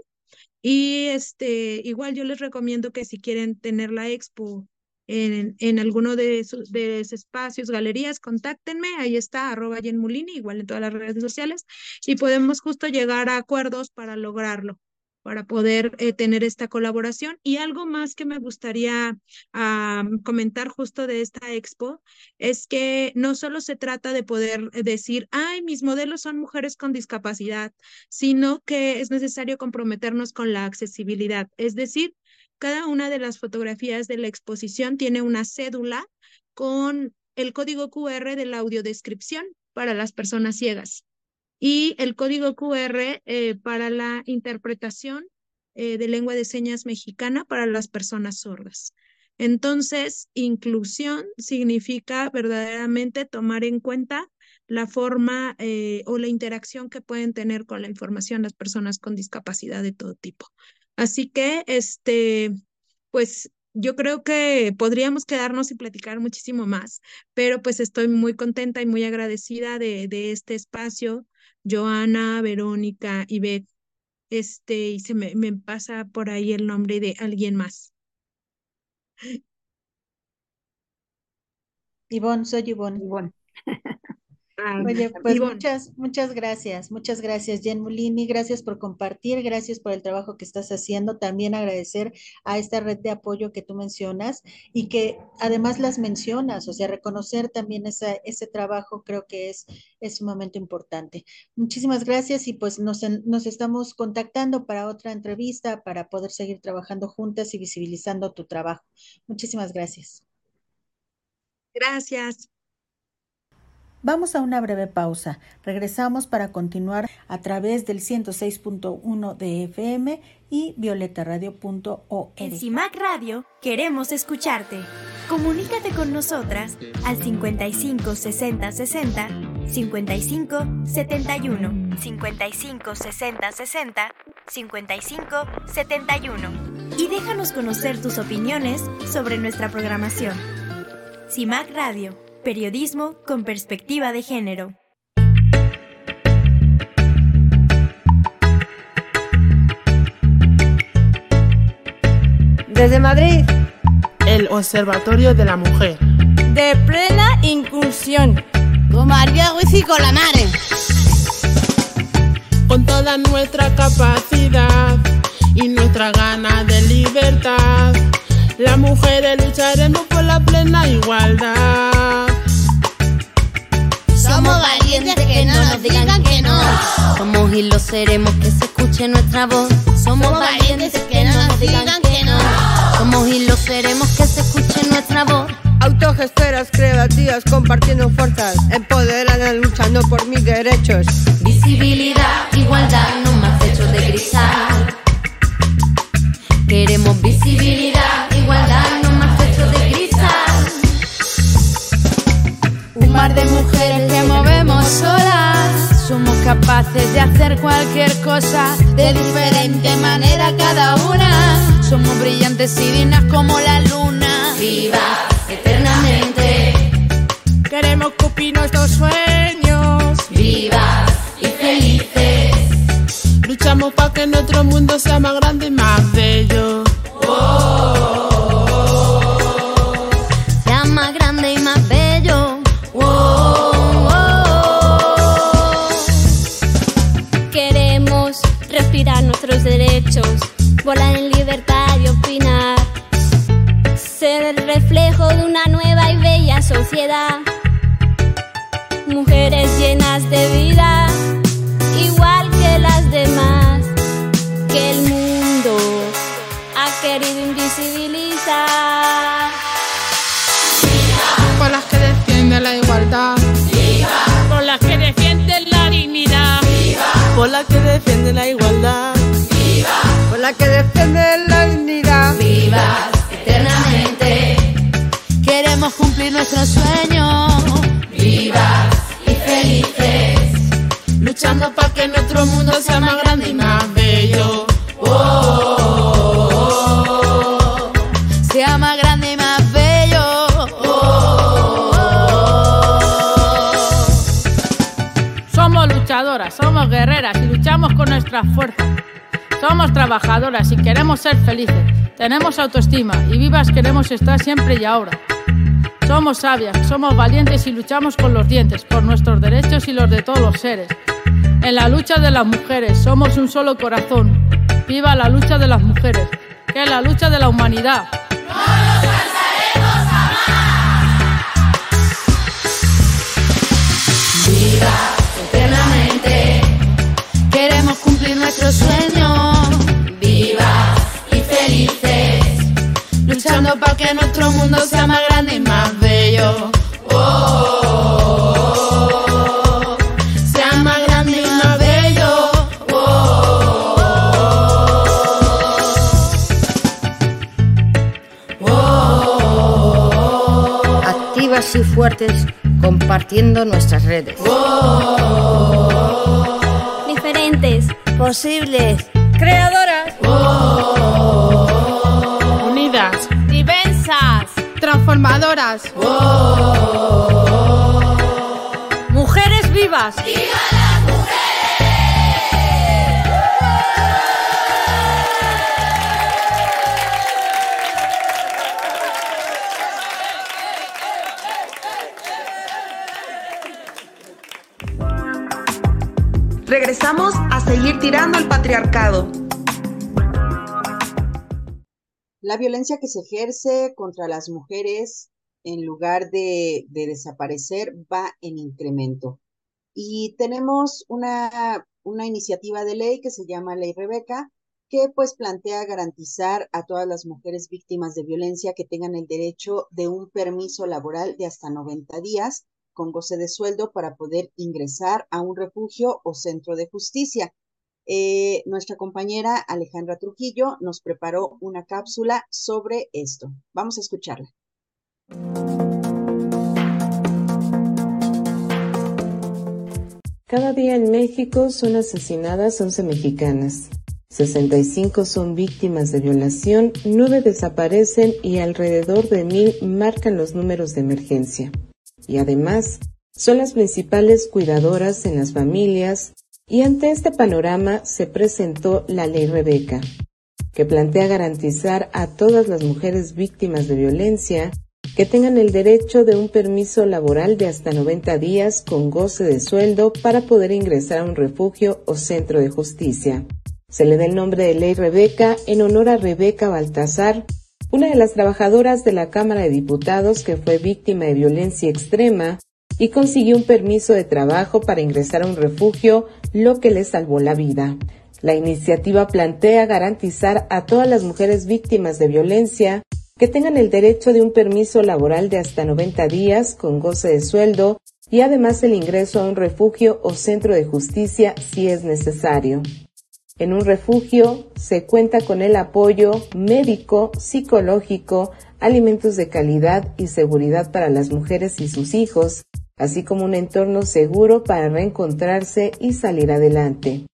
[SPEAKER 2] Y este, igual yo les recomiendo que si quieren tener la expo en, en alguno de esos, de espacios, galerías, contáctenme, ahí está, arroba Jen Mulini, igual en todas las redes sociales, y podemos justo llegar a acuerdos para lograrlo para poder eh, tener esta colaboración. Y algo más que me gustaría comentar justo de esta expo es que no solo se trata de poder decir, ay, mis modelos son mujeres con discapacidad, sino que es necesario comprometernos con la accesibilidad. Es decir, cada una de las fotografías de la exposición tiene una cédula con el código QR de la audiodescripción para las personas ciegas y el código QR eh, para la interpretación eh, de lengua de señas mexicana para las personas sordas. Entonces, inclusión significa verdaderamente tomar en cuenta la forma eh, o la interacción que pueden tener con la información las personas con discapacidad de todo tipo. Así que, este, pues yo creo que podríamos quedarnos y platicar muchísimo más, pero pues estoy muy contenta y muy agradecida de, de este espacio. Joana, Verónica y Beth, este, y se me, me pasa por ahí el nombre de alguien más.
[SPEAKER 5] Ivonne, soy Ivonne.
[SPEAKER 4] Ivonne.
[SPEAKER 5] Oye, pues muchas, muchas gracias, muchas gracias, Jen Mulini, gracias por compartir, gracias por el trabajo que estás haciendo, también agradecer a esta red de apoyo que tú mencionas y que además las mencionas, o sea, reconocer también esa, ese trabajo creo que es, es sumamente importante. Muchísimas gracias y pues nos, nos estamos contactando para otra entrevista para poder seguir trabajando juntas y visibilizando tu trabajo. Muchísimas gracias.
[SPEAKER 2] Gracias.
[SPEAKER 5] Vamos a una breve pausa. Regresamos para continuar a través del 106.1 de FM y violetaradio.org.
[SPEAKER 8] En CIMAC Radio queremos escucharte. Comunícate con nosotras al 55 60 60 55 71 55 60 60 55 71 y déjanos conocer tus opiniones sobre nuestra programación. CIMAC Radio Periodismo con perspectiva de género.
[SPEAKER 9] Desde Madrid,
[SPEAKER 10] el Observatorio de la Mujer.
[SPEAKER 11] De plena incursión.
[SPEAKER 12] Con María Ruiz y Colanares.
[SPEAKER 10] Con toda nuestra capacidad y nuestra gana de libertad, las mujeres lucharemos por la plena igualdad.
[SPEAKER 12] Somos valientes que no nos digan que no.
[SPEAKER 13] Somos y lo seremos que se escuche nuestra voz.
[SPEAKER 12] Somos valientes que no nos digan que no.
[SPEAKER 13] Somos y lo seremos que se escuche nuestra voz.
[SPEAKER 9] Autogestoras creativas compartiendo fuerzas, empoderadas luchando por mis derechos.
[SPEAKER 13] Visibilidad, igualdad, no más hechos de cristal. Queremos visibilidad, igualdad, no más hechos de cristal.
[SPEAKER 11] Un mar de solas. Somos capaces de hacer cualquier cosa de diferente manera cada una. Somos brillantes y dignas como la luna.
[SPEAKER 13] Viva eternamente.
[SPEAKER 11] Queremos cumplir nuestros sueños.
[SPEAKER 13] Vivas y felices.
[SPEAKER 10] Luchamos para que nuestro mundo sea más grande y más bello.
[SPEAKER 14] Sociedad. Mujeres llenas de vida, igual que las demás, que el mundo ha querido invisibilizar.
[SPEAKER 10] Por las que defienden la igualdad.
[SPEAKER 11] Por las que defienden la dignidad.
[SPEAKER 9] Por la que defiende la igualdad. Por la que defiende
[SPEAKER 11] cumplir nuestros sueños.
[SPEAKER 13] Vivas y felices.
[SPEAKER 10] Luchando para que nuestro mundo sea más grande y más bello.
[SPEAKER 11] Sea más grande y más bello. Somos luchadoras, somos guerreras y luchamos con nuestras fuerzas. Somos trabajadoras y queremos ser felices. Tenemos autoestima y vivas queremos estar siempre y ahora. Somos sabias, somos valientes y luchamos con los dientes por nuestros derechos y los de todos los seres. En la lucha de las mujeres somos un solo corazón. Viva la lucha de las mujeres, que es la lucha de la humanidad.
[SPEAKER 13] eternamente.
[SPEAKER 10] Luchando para que nuestro mundo sea más grande y más bello. Sea más grande y más bello.
[SPEAKER 9] Activas y fuertes compartiendo nuestras redes.
[SPEAKER 14] Diferentes,
[SPEAKER 11] posibles, creadoras, mujeres vivas.
[SPEAKER 1] Regresamos a seguir tirando el patriarcado.
[SPEAKER 3] La violencia que se ejerce contra las mujeres en lugar de, de desaparecer va en incremento. Y tenemos una, una iniciativa de ley que se llama Ley Rebeca, que pues plantea garantizar a todas las mujeres víctimas de violencia que tengan el derecho de un permiso laboral de hasta 90 días con goce de sueldo para poder ingresar a un refugio o centro de justicia. Eh, nuestra compañera Alejandra Trujillo nos preparó una cápsula sobre esto. Vamos a escucharla.
[SPEAKER 15] Cada día en México son asesinadas 11 mexicanas. 65 son víctimas de violación, 9 desaparecen y alrededor de 1000 marcan los números de emergencia. Y además, son las principales cuidadoras en las familias y ante este panorama se presentó la Ley Rebeca. que plantea garantizar a todas las mujeres víctimas de violencia que tengan el derecho de un permiso laboral de hasta 90 días con goce de sueldo para poder ingresar a un refugio o centro de justicia. Se le da el nombre de Ley Rebeca en honor a Rebeca Baltasar, una de las trabajadoras de la Cámara de Diputados que fue víctima de violencia extrema y consiguió un permiso de trabajo para ingresar a un refugio, lo que le salvó la vida. La iniciativa plantea garantizar a todas las mujeres víctimas de violencia que tengan el derecho de un permiso laboral de hasta 90 días con goce de sueldo y además el ingreso a un refugio o centro de justicia si es necesario. En un refugio se cuenta con el apoyo médico, psicológico, alimentos de calidad y seguridad para las mujeres y sus hijos, así como un entorno seguro para reencontrarse y salir adelante.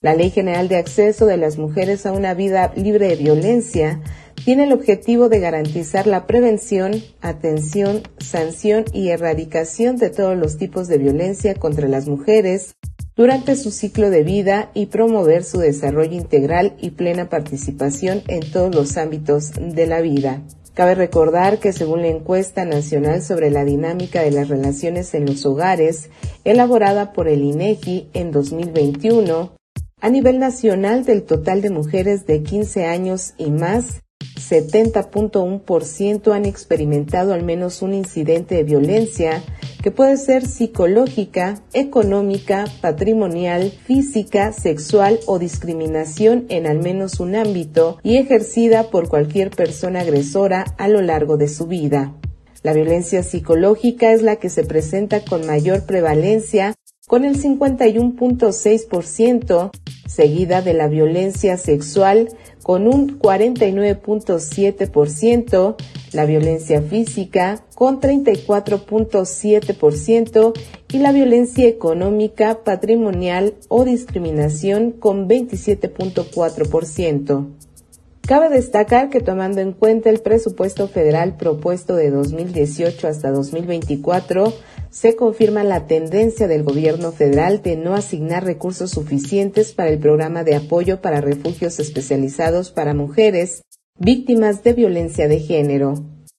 [SPEAKER 15] La Ley General de Acceso de las Mujeres a una Vida Libre de Violencia tiene el objetivo de garantizar la prevención, atención, sanción y erradicación de todos los tipos de violencia contra las mujeres durante su ciclo de vida y promover su desarrollo integral y plena participación en todos los ámbitos de la vida. Cabe recordar que según la encuesta nacional sobre la dinámica de las relaciones en los hogares, elaborada por el INEGI en 2021, a nivel nacional del total de mujeres de 15 años y más, 70.1% han experimentado al menos un incidente de violencia que puede ser psicológica, económica, patrimonial, física, sexual o discriminación en al menos un ámbito y ejercida por cualquier persona agresora a lo largo de su vida. La violencia psicológica es la que se presenta con mayor prevalencia con el 51.6%, seguida de la violencia sexual con un 49.7%, la violencia física con 34.7% y la violencia económica, patrimonial o discriminación con 27.4%. Cabe destacar que tomando en cuenta el presupuesto federal propuesto de 2018 hasta 2024, se confirma la tendencia del gobierno federal de no asignar recursos suficientes para el programa de apoyo para refugios especializados para mujeres víctimas de violencia de género,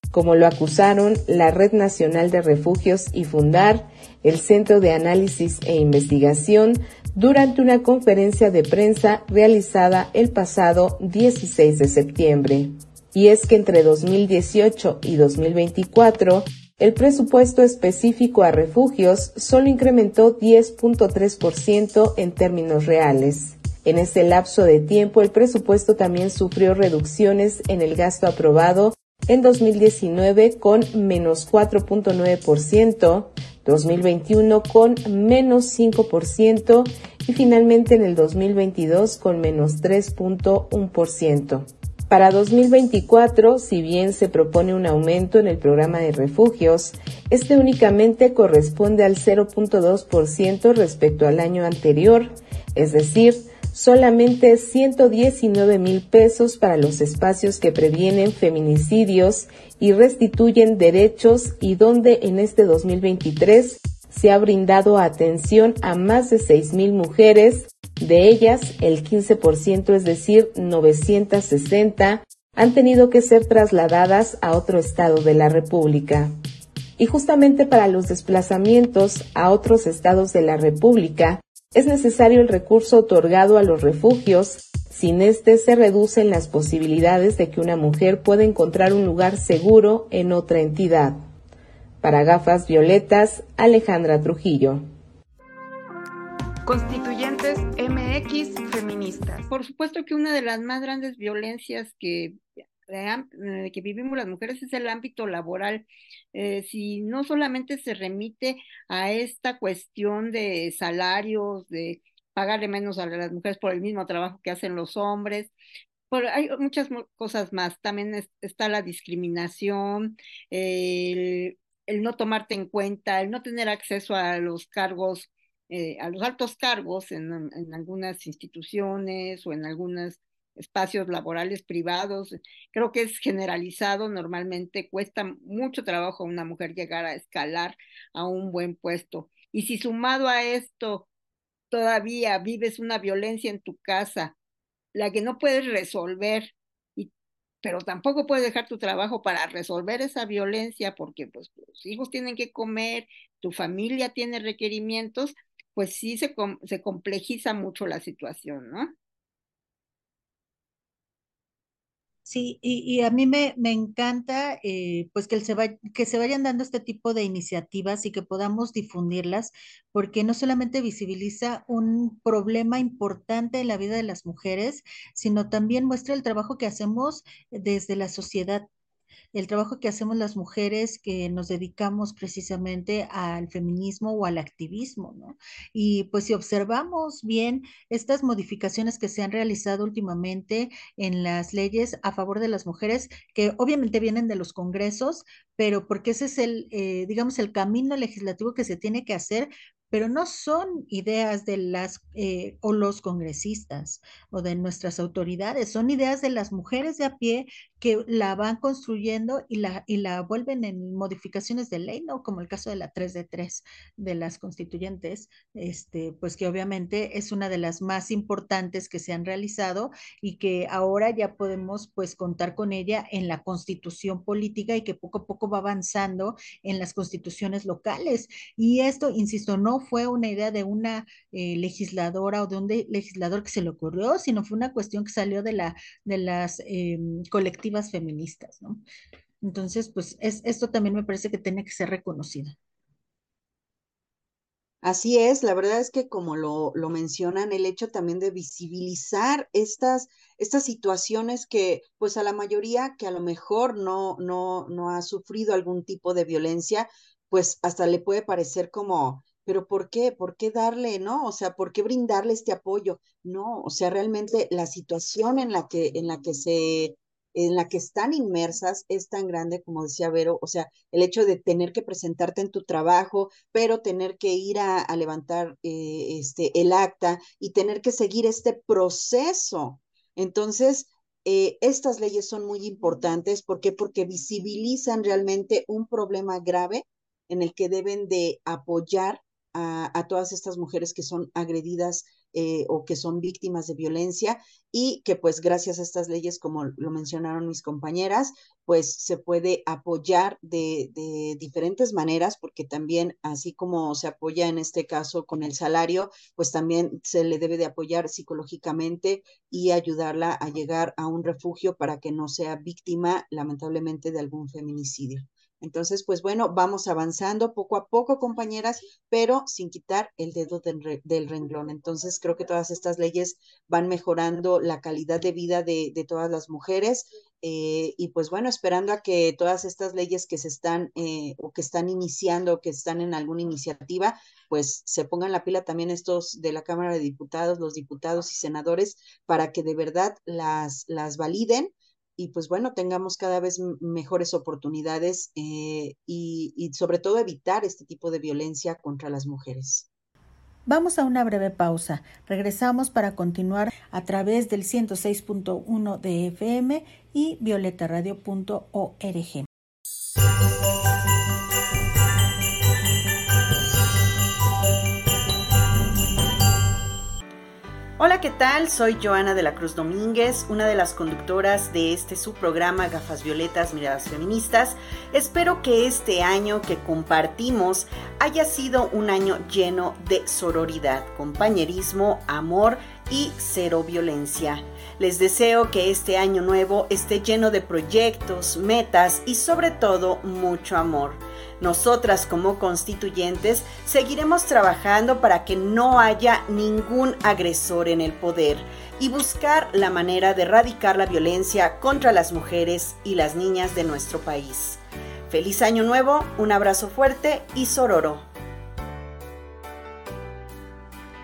[SPEAKER 15] como lo acusaron la Red Nacional de Refugios y Fundar, el Centro de Análisis e Investigación, durante una conferencia de prensa realizada el pasado 16 de septiembre. Y es que entre 2018 y 2024, el presupuesto específico a refugios solo incrementó 10.3% en términos reales. En ese lapso de tiempo, el presupuesto también sufrió reducciones en el gasto aprobado en 2019 con menos 4.9%, 2021 con menos 5% y finalmente en el 2022 con menos 3.1%. Para 2024, si bien se propone un aumento en el programa de refugios, este únicamente corresponde al 0.2% respecto al año anterior, es decir, solamente 119 mil pesos para los espacios que previenen feminicidios y restituyen derechos y donde en este 2023 se ha brindado atención a más de 6 mil mujeres de ellas, el 15%, es decir, 960, han tenido que ser trasladadas a otro estado de la República. Y justamente para los desplazamientos a otros estados de la República, es necesario el recurso otorgado a los refugios. Sin este se reducen las posibilidades de que una mujer pueda encontrar un lugar seguro en otra entidad. Para gafas violetas, Alejandra Trujillo.
[SPEAKER 1] Constituyentes MX feministas.
[SPEAKER 4] Por supuesto que una de las más grandes violencias que, eh, que vivimos las mujeres es el ámbito laboral. Eh, si no solamente se remite a esta cuestión de salarios, de pagarle menos a las mujeres por el mismo trabajo que hacen los hombres, hay muchas cosas más. También está la discriminación, el, no tomarte en cuenta, el no tener acceso a los cargos eh, a los altos cargos en, en, algunas instituciones o en algunos espacios laborales privados. Creo que es generalizado, normalmente cuesta mucho trabajo a una mujer llegar a escalar a un buen puesto. Y si sumado a esto todavía vives una violencia en tu casa la que no puedes resolver, y, pero tampoco puedes dejar tu trabajo para resolver esa violencia porque pues tus hijos tienen que comer, tu familia tiene requerimientos, pues sí se, se complejiza mucho la situación, ¿no?
[SPEAKER 5] Sí, y, a mí me, encanta eh, pues que se, que se vayan dando este tipo de iniciativas y que podamos difundirlas, porque no solamente visibiliza un problema importante en la vida de las mujeres, sino también muestra el trabajo que hacemos desde la sociedad el trabajo que hacemos las mujeres que nos dedicamos precisamente al feminismo o al activismo, ¿no? Y pues si observamos bien estas modificaciones que se han realizado últimamente en las leyes a favor de las mujeres, que obviamente vienen de los congresos, pero porque ese es el, eh, digamos, el camino legislativo que se tiene que hacer pero no son ideas de las eh, o los congresistas o de nuestras autoridades, son ideas de las mujeres de a pie que la van construyendo y la, y la vuelven en modificaciones de ley, ¿no? Como el caso de la 3 de 3 de las constituyentes, este, pues que obviamente es una de las más importantes que se han realizado y que ahora ya podemos pues contar con ella en la constitución política y que poco a poco va avanzando en las constituciones locales. Y esto, insisto, no fue una idea de una eh, legisladora o de un legislador que se le ocurrió, sino fue una cuestión que salió de, la, de las em, colectivas feministas, ¿no? Entonces, pues es, esto también me parece que tiene que ser reconocido.
[SPEAKER 3] Así es, la verdad es que como lo, lo, mencionan, el hecho también de visibilizar estas, estas situaciones que, pues a la mayoría que a lo mejor no, no, no ha sufrido algún tipo de violencia, pues hasta le puede parecer como, pero ¿por qué? ¿Por qué darle, no? O sea, ¿por qué brindarle este apoyo? No, o sea, realmente la situación en la que, en la que se, en la que están inmersas es tan grande como decía Vero, o sea, el hecho de tener que presentarte en tu trabajo, pero tener que ir a, levantar eh, este, el acta y tener que seguir este proceso. Entonces, eh, estas leyes son muy importantes. ¿Por qué? Porque visibilizan realmente un problema grave en el que deben de apoyar a, todas estas mujeres que son agredidas eh, o que son víctimas de violencia y que pues gracias a estas leyes, como lo mencionaron mis compañeras, pues se puede apoyar de, de, diferentes maneras, porque también así como se apoya en este caso con el salario, pues también se le debe de apoyar psicológicamente y ayudarla a llegar a un refugio para que no sea víctima lamentablemente de algún feminicidio. Entonces, pues bueno, vamos avanzando poco a poco, compañeras, pero sin quitar el dedo del, renglón. Entonces, creo que todas estas leyes van mejorando la calidad de vida de, todas las mujeres. Eh, y pues bueno, esperando a que todas estas leyes que se están eh, o que están iniciando, o que están en alguna iniciativa, pues se pongan la pila también estos de la Cámara de Diputados, los diputados y senadores, para que de verdad las, las validen y pues bueno, tengamos cada vez mejores oportunidades eh, y, y sobre todo evitar este tipo de violencia contra las mujeres.
[SPEAKER 5] Vamos a una breve pausa. Regresamos para continuar a través del 106.1 de FM y violetaradio.org.
[SPEAKER 3] Hola, ¿qué tal? Soy Joana de la Cruz Domínguez, una de las conductoras de este subprograma Gafas Violetas Miradas Feministas. Espero que este año que compartimos haya sido un año lleno de sororidad, compañerismo, amor y cero violencia. Les deseo que este año nuevo esté lleno de proyectos, metas y sobre todo mucho amor. Nosotras como constituyentes seguiremos trabajando para que no haya ningún agresor en el poder y buscar la manera de erradicar la violencia contra las mujeres y las niñas de nuestro país. Feliz año nuevo, un abrazo fuerte y sororo.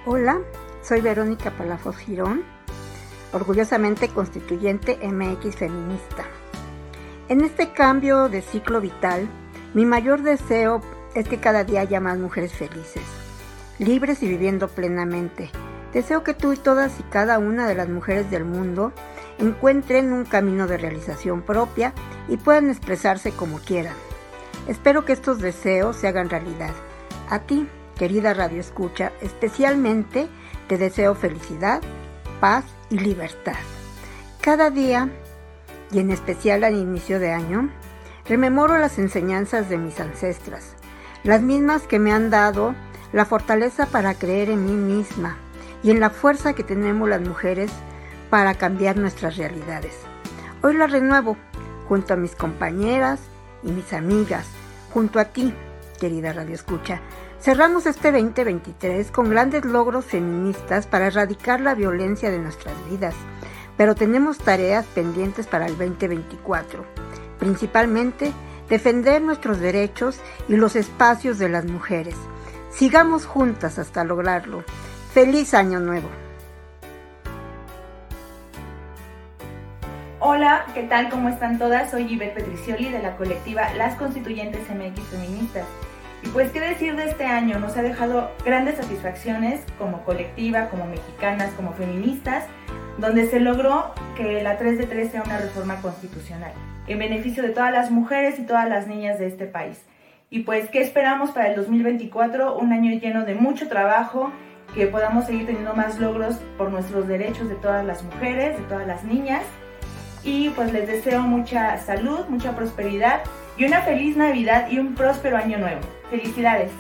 [SPEAKER 4] Hola, soy Verónica Palafos Girón, orgullosamente constituyente MX feminista. En este cambio de ciclo vital, mi mayor deseo es que cada día haya más mujeres felices, libres y viviendo plenamente. Deseo que tú y todas y cada una de las mujeres del mundo encuentren un camino de realización propia y puedan expresarse como quieran. Espero que estos deseos se hagan realidad. A ti, querida Radio Escucha, especialmente te deseo felicidad, paz y libertad. Cada día, y en especial al inicio de año, rememoro las enseñanzas de mis ancestras, las mismas que me han dado la fortaleza para creer en mí misma y en la fuerza que tenemos las mujeres para cambiar nuestras realidades. Hoy las renuevo junto a mis compañeras y mis amigas, junto a ti, querida Radio Escucha. Cerramos este 2023 con grandes logros feministas para erradicar la violencia de nuestras vidas, pero tenemos tareas pendientes para el 2024, principalmente defender nuestros derechos y los espacios de las mujeres. Sigamos juntas hasta lograrlo. Feliz año nuevo.
[SPEAKER 7] Hola, ¿qué tal? ¿Cómo están todas? Soy Ivette Petricioli de la colectiva Las Constituyentes MX Feministas. Pues, ¿qué decir de este año? Nos ha dejado grandes satisfacciones como colectiva, como mexicanas, como feministas, donde se logró que la 3 de 3 sea una reforma constitucional en beneficio de todas las mujeres y todas las niñas de este país. Y pues, ¿qué esperamos para el 2024? Un año lleno de mucho trabajo, que podamos seguir teniendo más logros por nuestros derechos de todas las mujeres, de todas las niñas. Y pues les deseo mucha salud, mucha prosperidad y una feliz Navidad y un próspero año nuevo. Felicidades.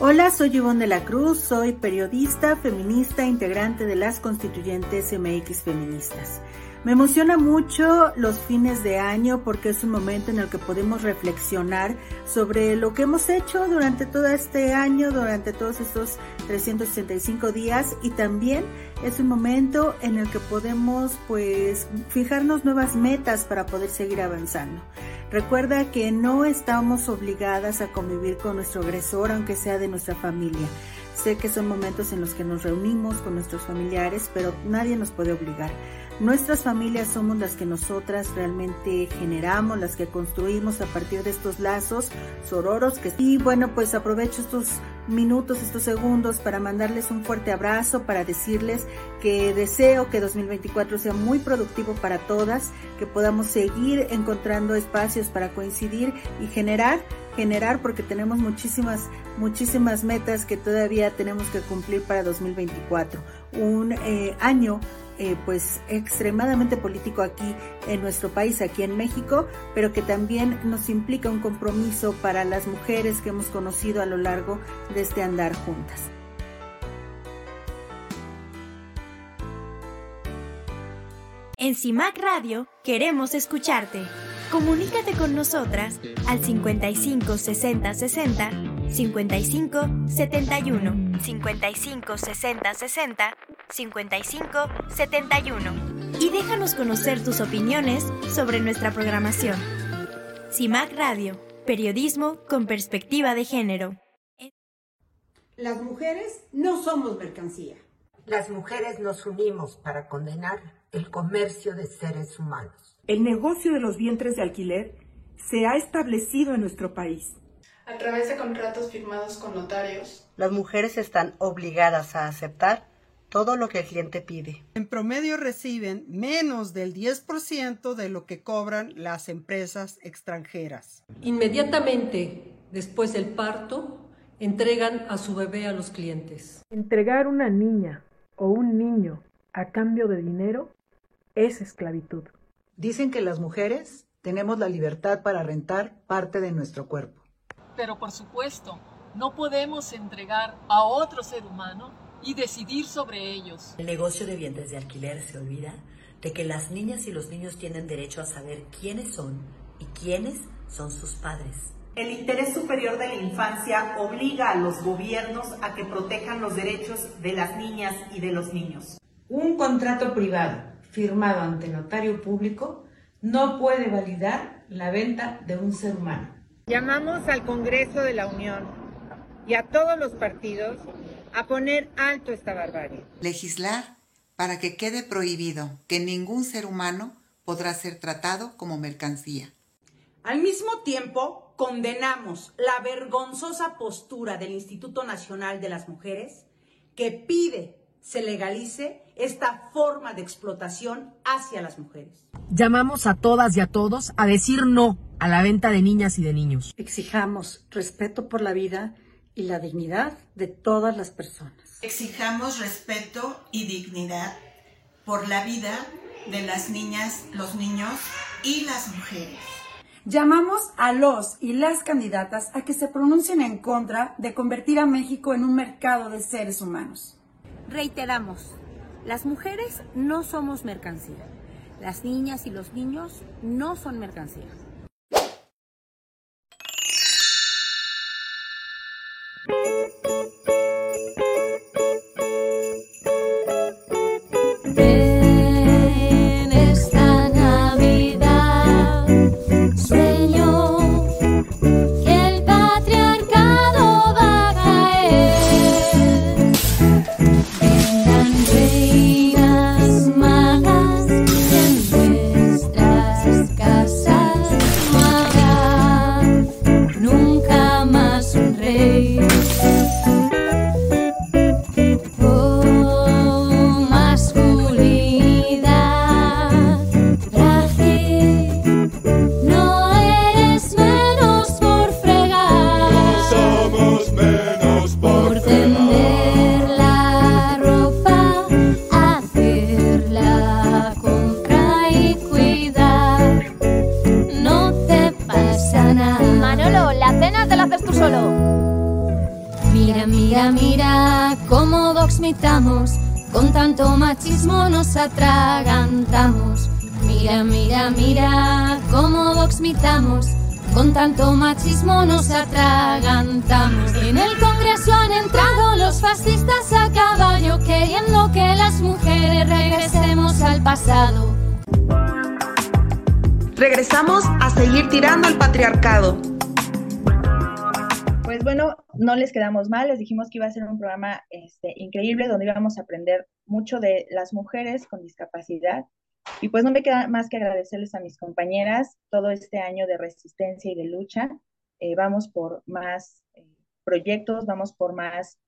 [SPEAKER 5] Hola, soy Ivonne de la Cruz, soy periodista, feminista, integrante de las constituyentes MX Feministas. Me emociona mucho los fines de año porque es un momento en el que podemos reflexionar sobre lo que hemos hecho durante todo este año, durante todos estos 365 días y también es un momento en el que podemos pues fijarnos nuevas metas para poder seguir avanzando. Recuerda que no estamos obligadas a convivir con nuestro agresor aunque sea de nuestra familia. Sé que son momentos en los que nos reunimos con nuestros familiares, pero nadie nos puede obligar. Nuestras familias somos las que nosotras realmente generamos, las que construimos a partir de estos lazos sororos. Que... Y bueno, pues aprovecho estos minutos, estos segundos para mandarles un fuerte abrazo, para decirles que deseo que 2024 sea muy productivo para todas, que podamos seguir encontrando espacios para coincidir y generar generar porque tenemos muchísimas muchísimas metas que todavía tenemos que cumplir para 2024 un eh, año eh, pues extremadamente político aquí en nuestro país, aquí en México, pero que también nos implica un compromiso para las mujeres que hemos conocido a lo largo de este andar juntas.
[SPEAKER 8] En CIMAC Radio queremos escucharte. Comunícate con nosotras al 55 60 60 55 71 55 60 60 55 71 y déjanos conocer tus opiniones sobre nuestra programación. CIMAC Radio, periodismo con perspectiva de género.
[SPEAKER 16] Las mujeres no somos mercancía.
[SPEAKER 17] Las mujeres nos unimos para condenar el comercio de seres humanos.
[SPEAKER 18] El negocio de los vientres de alquiler se ha establecido en nuestro país.
[SPEAKER 19] A través de contratos firmados con notarios,
[SPEAKER 20] las mujeres están obligadas a aceptar todo lo que el cliente pide.
[SPEAKER 21] En promedio reciben menos del 10% de lo que cobran las empresas extranjeras.
[SPEAKER 22] Inmediatamente después del parto, entregan a su bebé a los clientes.
[SPEAKER 23] Entregar una niña o un niño a cambio de dinero es esclavitud.
[SPEAKER 24] Dicen que las mujeres tenemos la libertad para rentar parte de nuestro cuerpo.
[SPEAKER 25] Pero por supuesto, no podemos entregar a otro ser humano y decidir sobre ellos.
[SPEAKER 26] El negocio de vientres de alquiler se olvida de que las niñas y los niños tienen derecho a saber quiénes son y quiénes son sus padres.
[SPEAKER 27] El interés superior de la infancia obliga a los gobiernos a que protejan los derechos de las niñas y de los niños.
[SPEAKER 28] Un contrato privado firmado ante notario público no puede validar la venta de un ser humano.
[SPEAKER 29] Llamamos al Congreso de la Unión y a todos los partidos a poner alto esta barbarie.
[SPEAKER 1] Legislar para que quede prohibido que ningún ser humano podrá ser tratado como mercancía.
[SPEAKER 27] Al mismo tiempo, condenamos la vergonzosa postura del Instituto Nacional de las Mujeres que pide se legalice esta forma de explotación hacia las mujeres.
[SPEAKER 30] Llamamos a todas y a todos a decir no a la venta de niñas y de niños.
[SPEAKER 31] Exijamos respeto por la vida y la dignidad de todas las personas.
[SPEAKER 1] Exijamos respeto y dignidad por la vida de las niñas, los niños y las mujeres.
[SPEAKER 31] Llamamos a los y las candidatas a que se pronuncien en contra de convertir a México en un mercado de seres humanos.
[SPEAKER 32] Reiteramos, las mujeres no somos mercancía. Las niñas y los niños no son mercancía.
[SPEAKER 33] Con tanto machismo nos atragantamos. Mira, mira, mira cómo voxmitamos, con tanto machismo nos atragantamos. En el Congreso han entrado los fascistas a caballo, queriendo que las mujeres regresemos al pasado.
[SPEAKER 34] Regresamos a seguir tirando el patriarcado. Pues bueno, no les quedamos mal, les dijimos que iba a ser un programa este, increíble donde íbamos a aprender mucho de las mujeres con discapacidad. Y pues no me queda más que agradecerles a mis compañeras todo este año de resistencia y de lucha. Eh, vamos por más eh, proyectos, vamos por más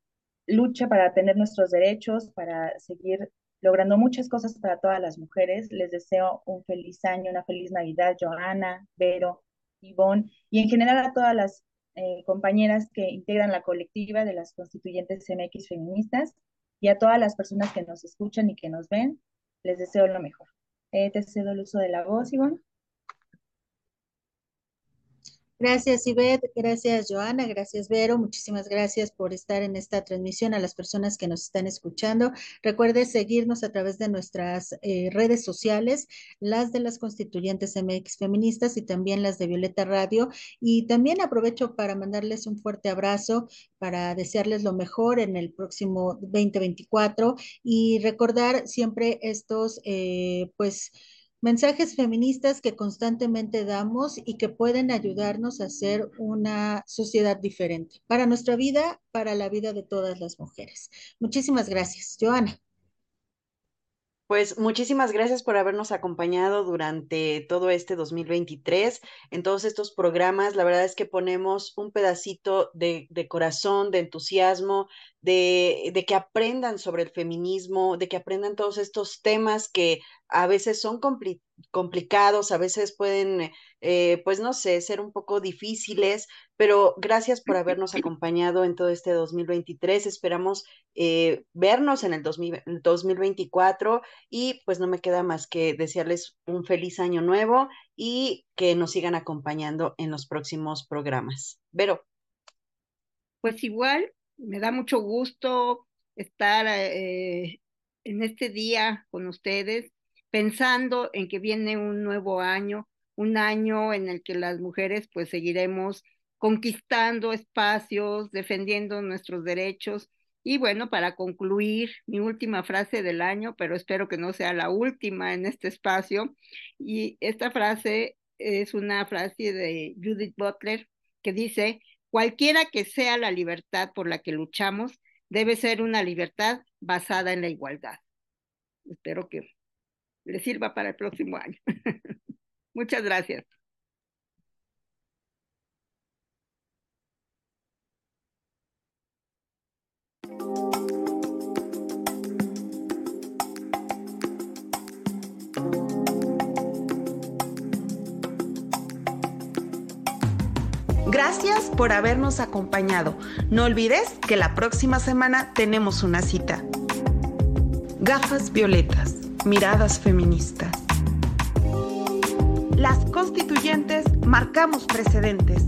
[SPEAKER 34] lucha para tener nuestros derechos, para seguir logrando muchas cosas para todas las mujeres. Les deseo un feliz año, una feliz Navidad, Joana, Vero, Ivonne y en general a todas las eh, compañeras que integran la colectiva de las constituyentes MX feministas y a todas las personas que nos escuchan y que nos ven, les deseo lo mejor. Eh, te cedo el uso de la voz, Ivonne.
[SPEAKER 5] Gracias, Ivette. Gracias, Joana. Gracias, Vero. Muchísimas gracias por estar en esta transmisión a las personas que nos están escuchando. Recuerde seguirnos a través de nuestras eh, redes sociales, las de las constituyentes MX feministas y también las de Violeta Radio. Y también aprovecho para mandarles un fuerte abrazo, para desearles lo mejor en el próximo 2024 y recordar siempre estos, eh, pues, mensajes feministas que constantemente damos y que pueden ayudarnos a hacer una sociedad diferente para nuestra vida, para la vida de todas las mujeres. Muchísimas gracias. Joana.
[SPEAKER 3] Pues muchísimas gracias por habernos acompañado durante todo este 2023 en todos estos programas. La verdad es que ponemos un pedacito de, corazón, de entusiasmo, de, de, que aprendan sobre el feminismo, de que aprendan todos estos temas que a veces son complicados, a veces pueden, eh, pues no sé, ser un poco difíciles, pero gracias por habernos acompañado en todo este 2023. Esperamos eh, vernos en el 2024 y pues no me queda más que desearles un feliz año nuevo y que nos sigan acompañando en los próximos programas. Vero.
[SPEAKER 4] Pues igual, me da mucho gusto estar eh, en este día con ustedes pensando en que viene un nuevo año, un año en el que las mujeres pues seguiremos conquistando espacios, defendiendo nuestros derechos. Y bueno, para concluir, mi última frase del año, pero espero que no sea la última en este espacio. Y esta frase es una frase de Judith Butler que dice, cualquiera que sea la libertad por la que luchamos, debe ser una libertad basada en la igualdad. Espero que le sirva para el próximo año. Muchas gracias.
[SPEAKER 1] Gracias por habernos acompañado. No olvides que la próxima semana tenemos una cita. Gafas violetas, miradas feministas. Las constituyentes marcamos precedentes.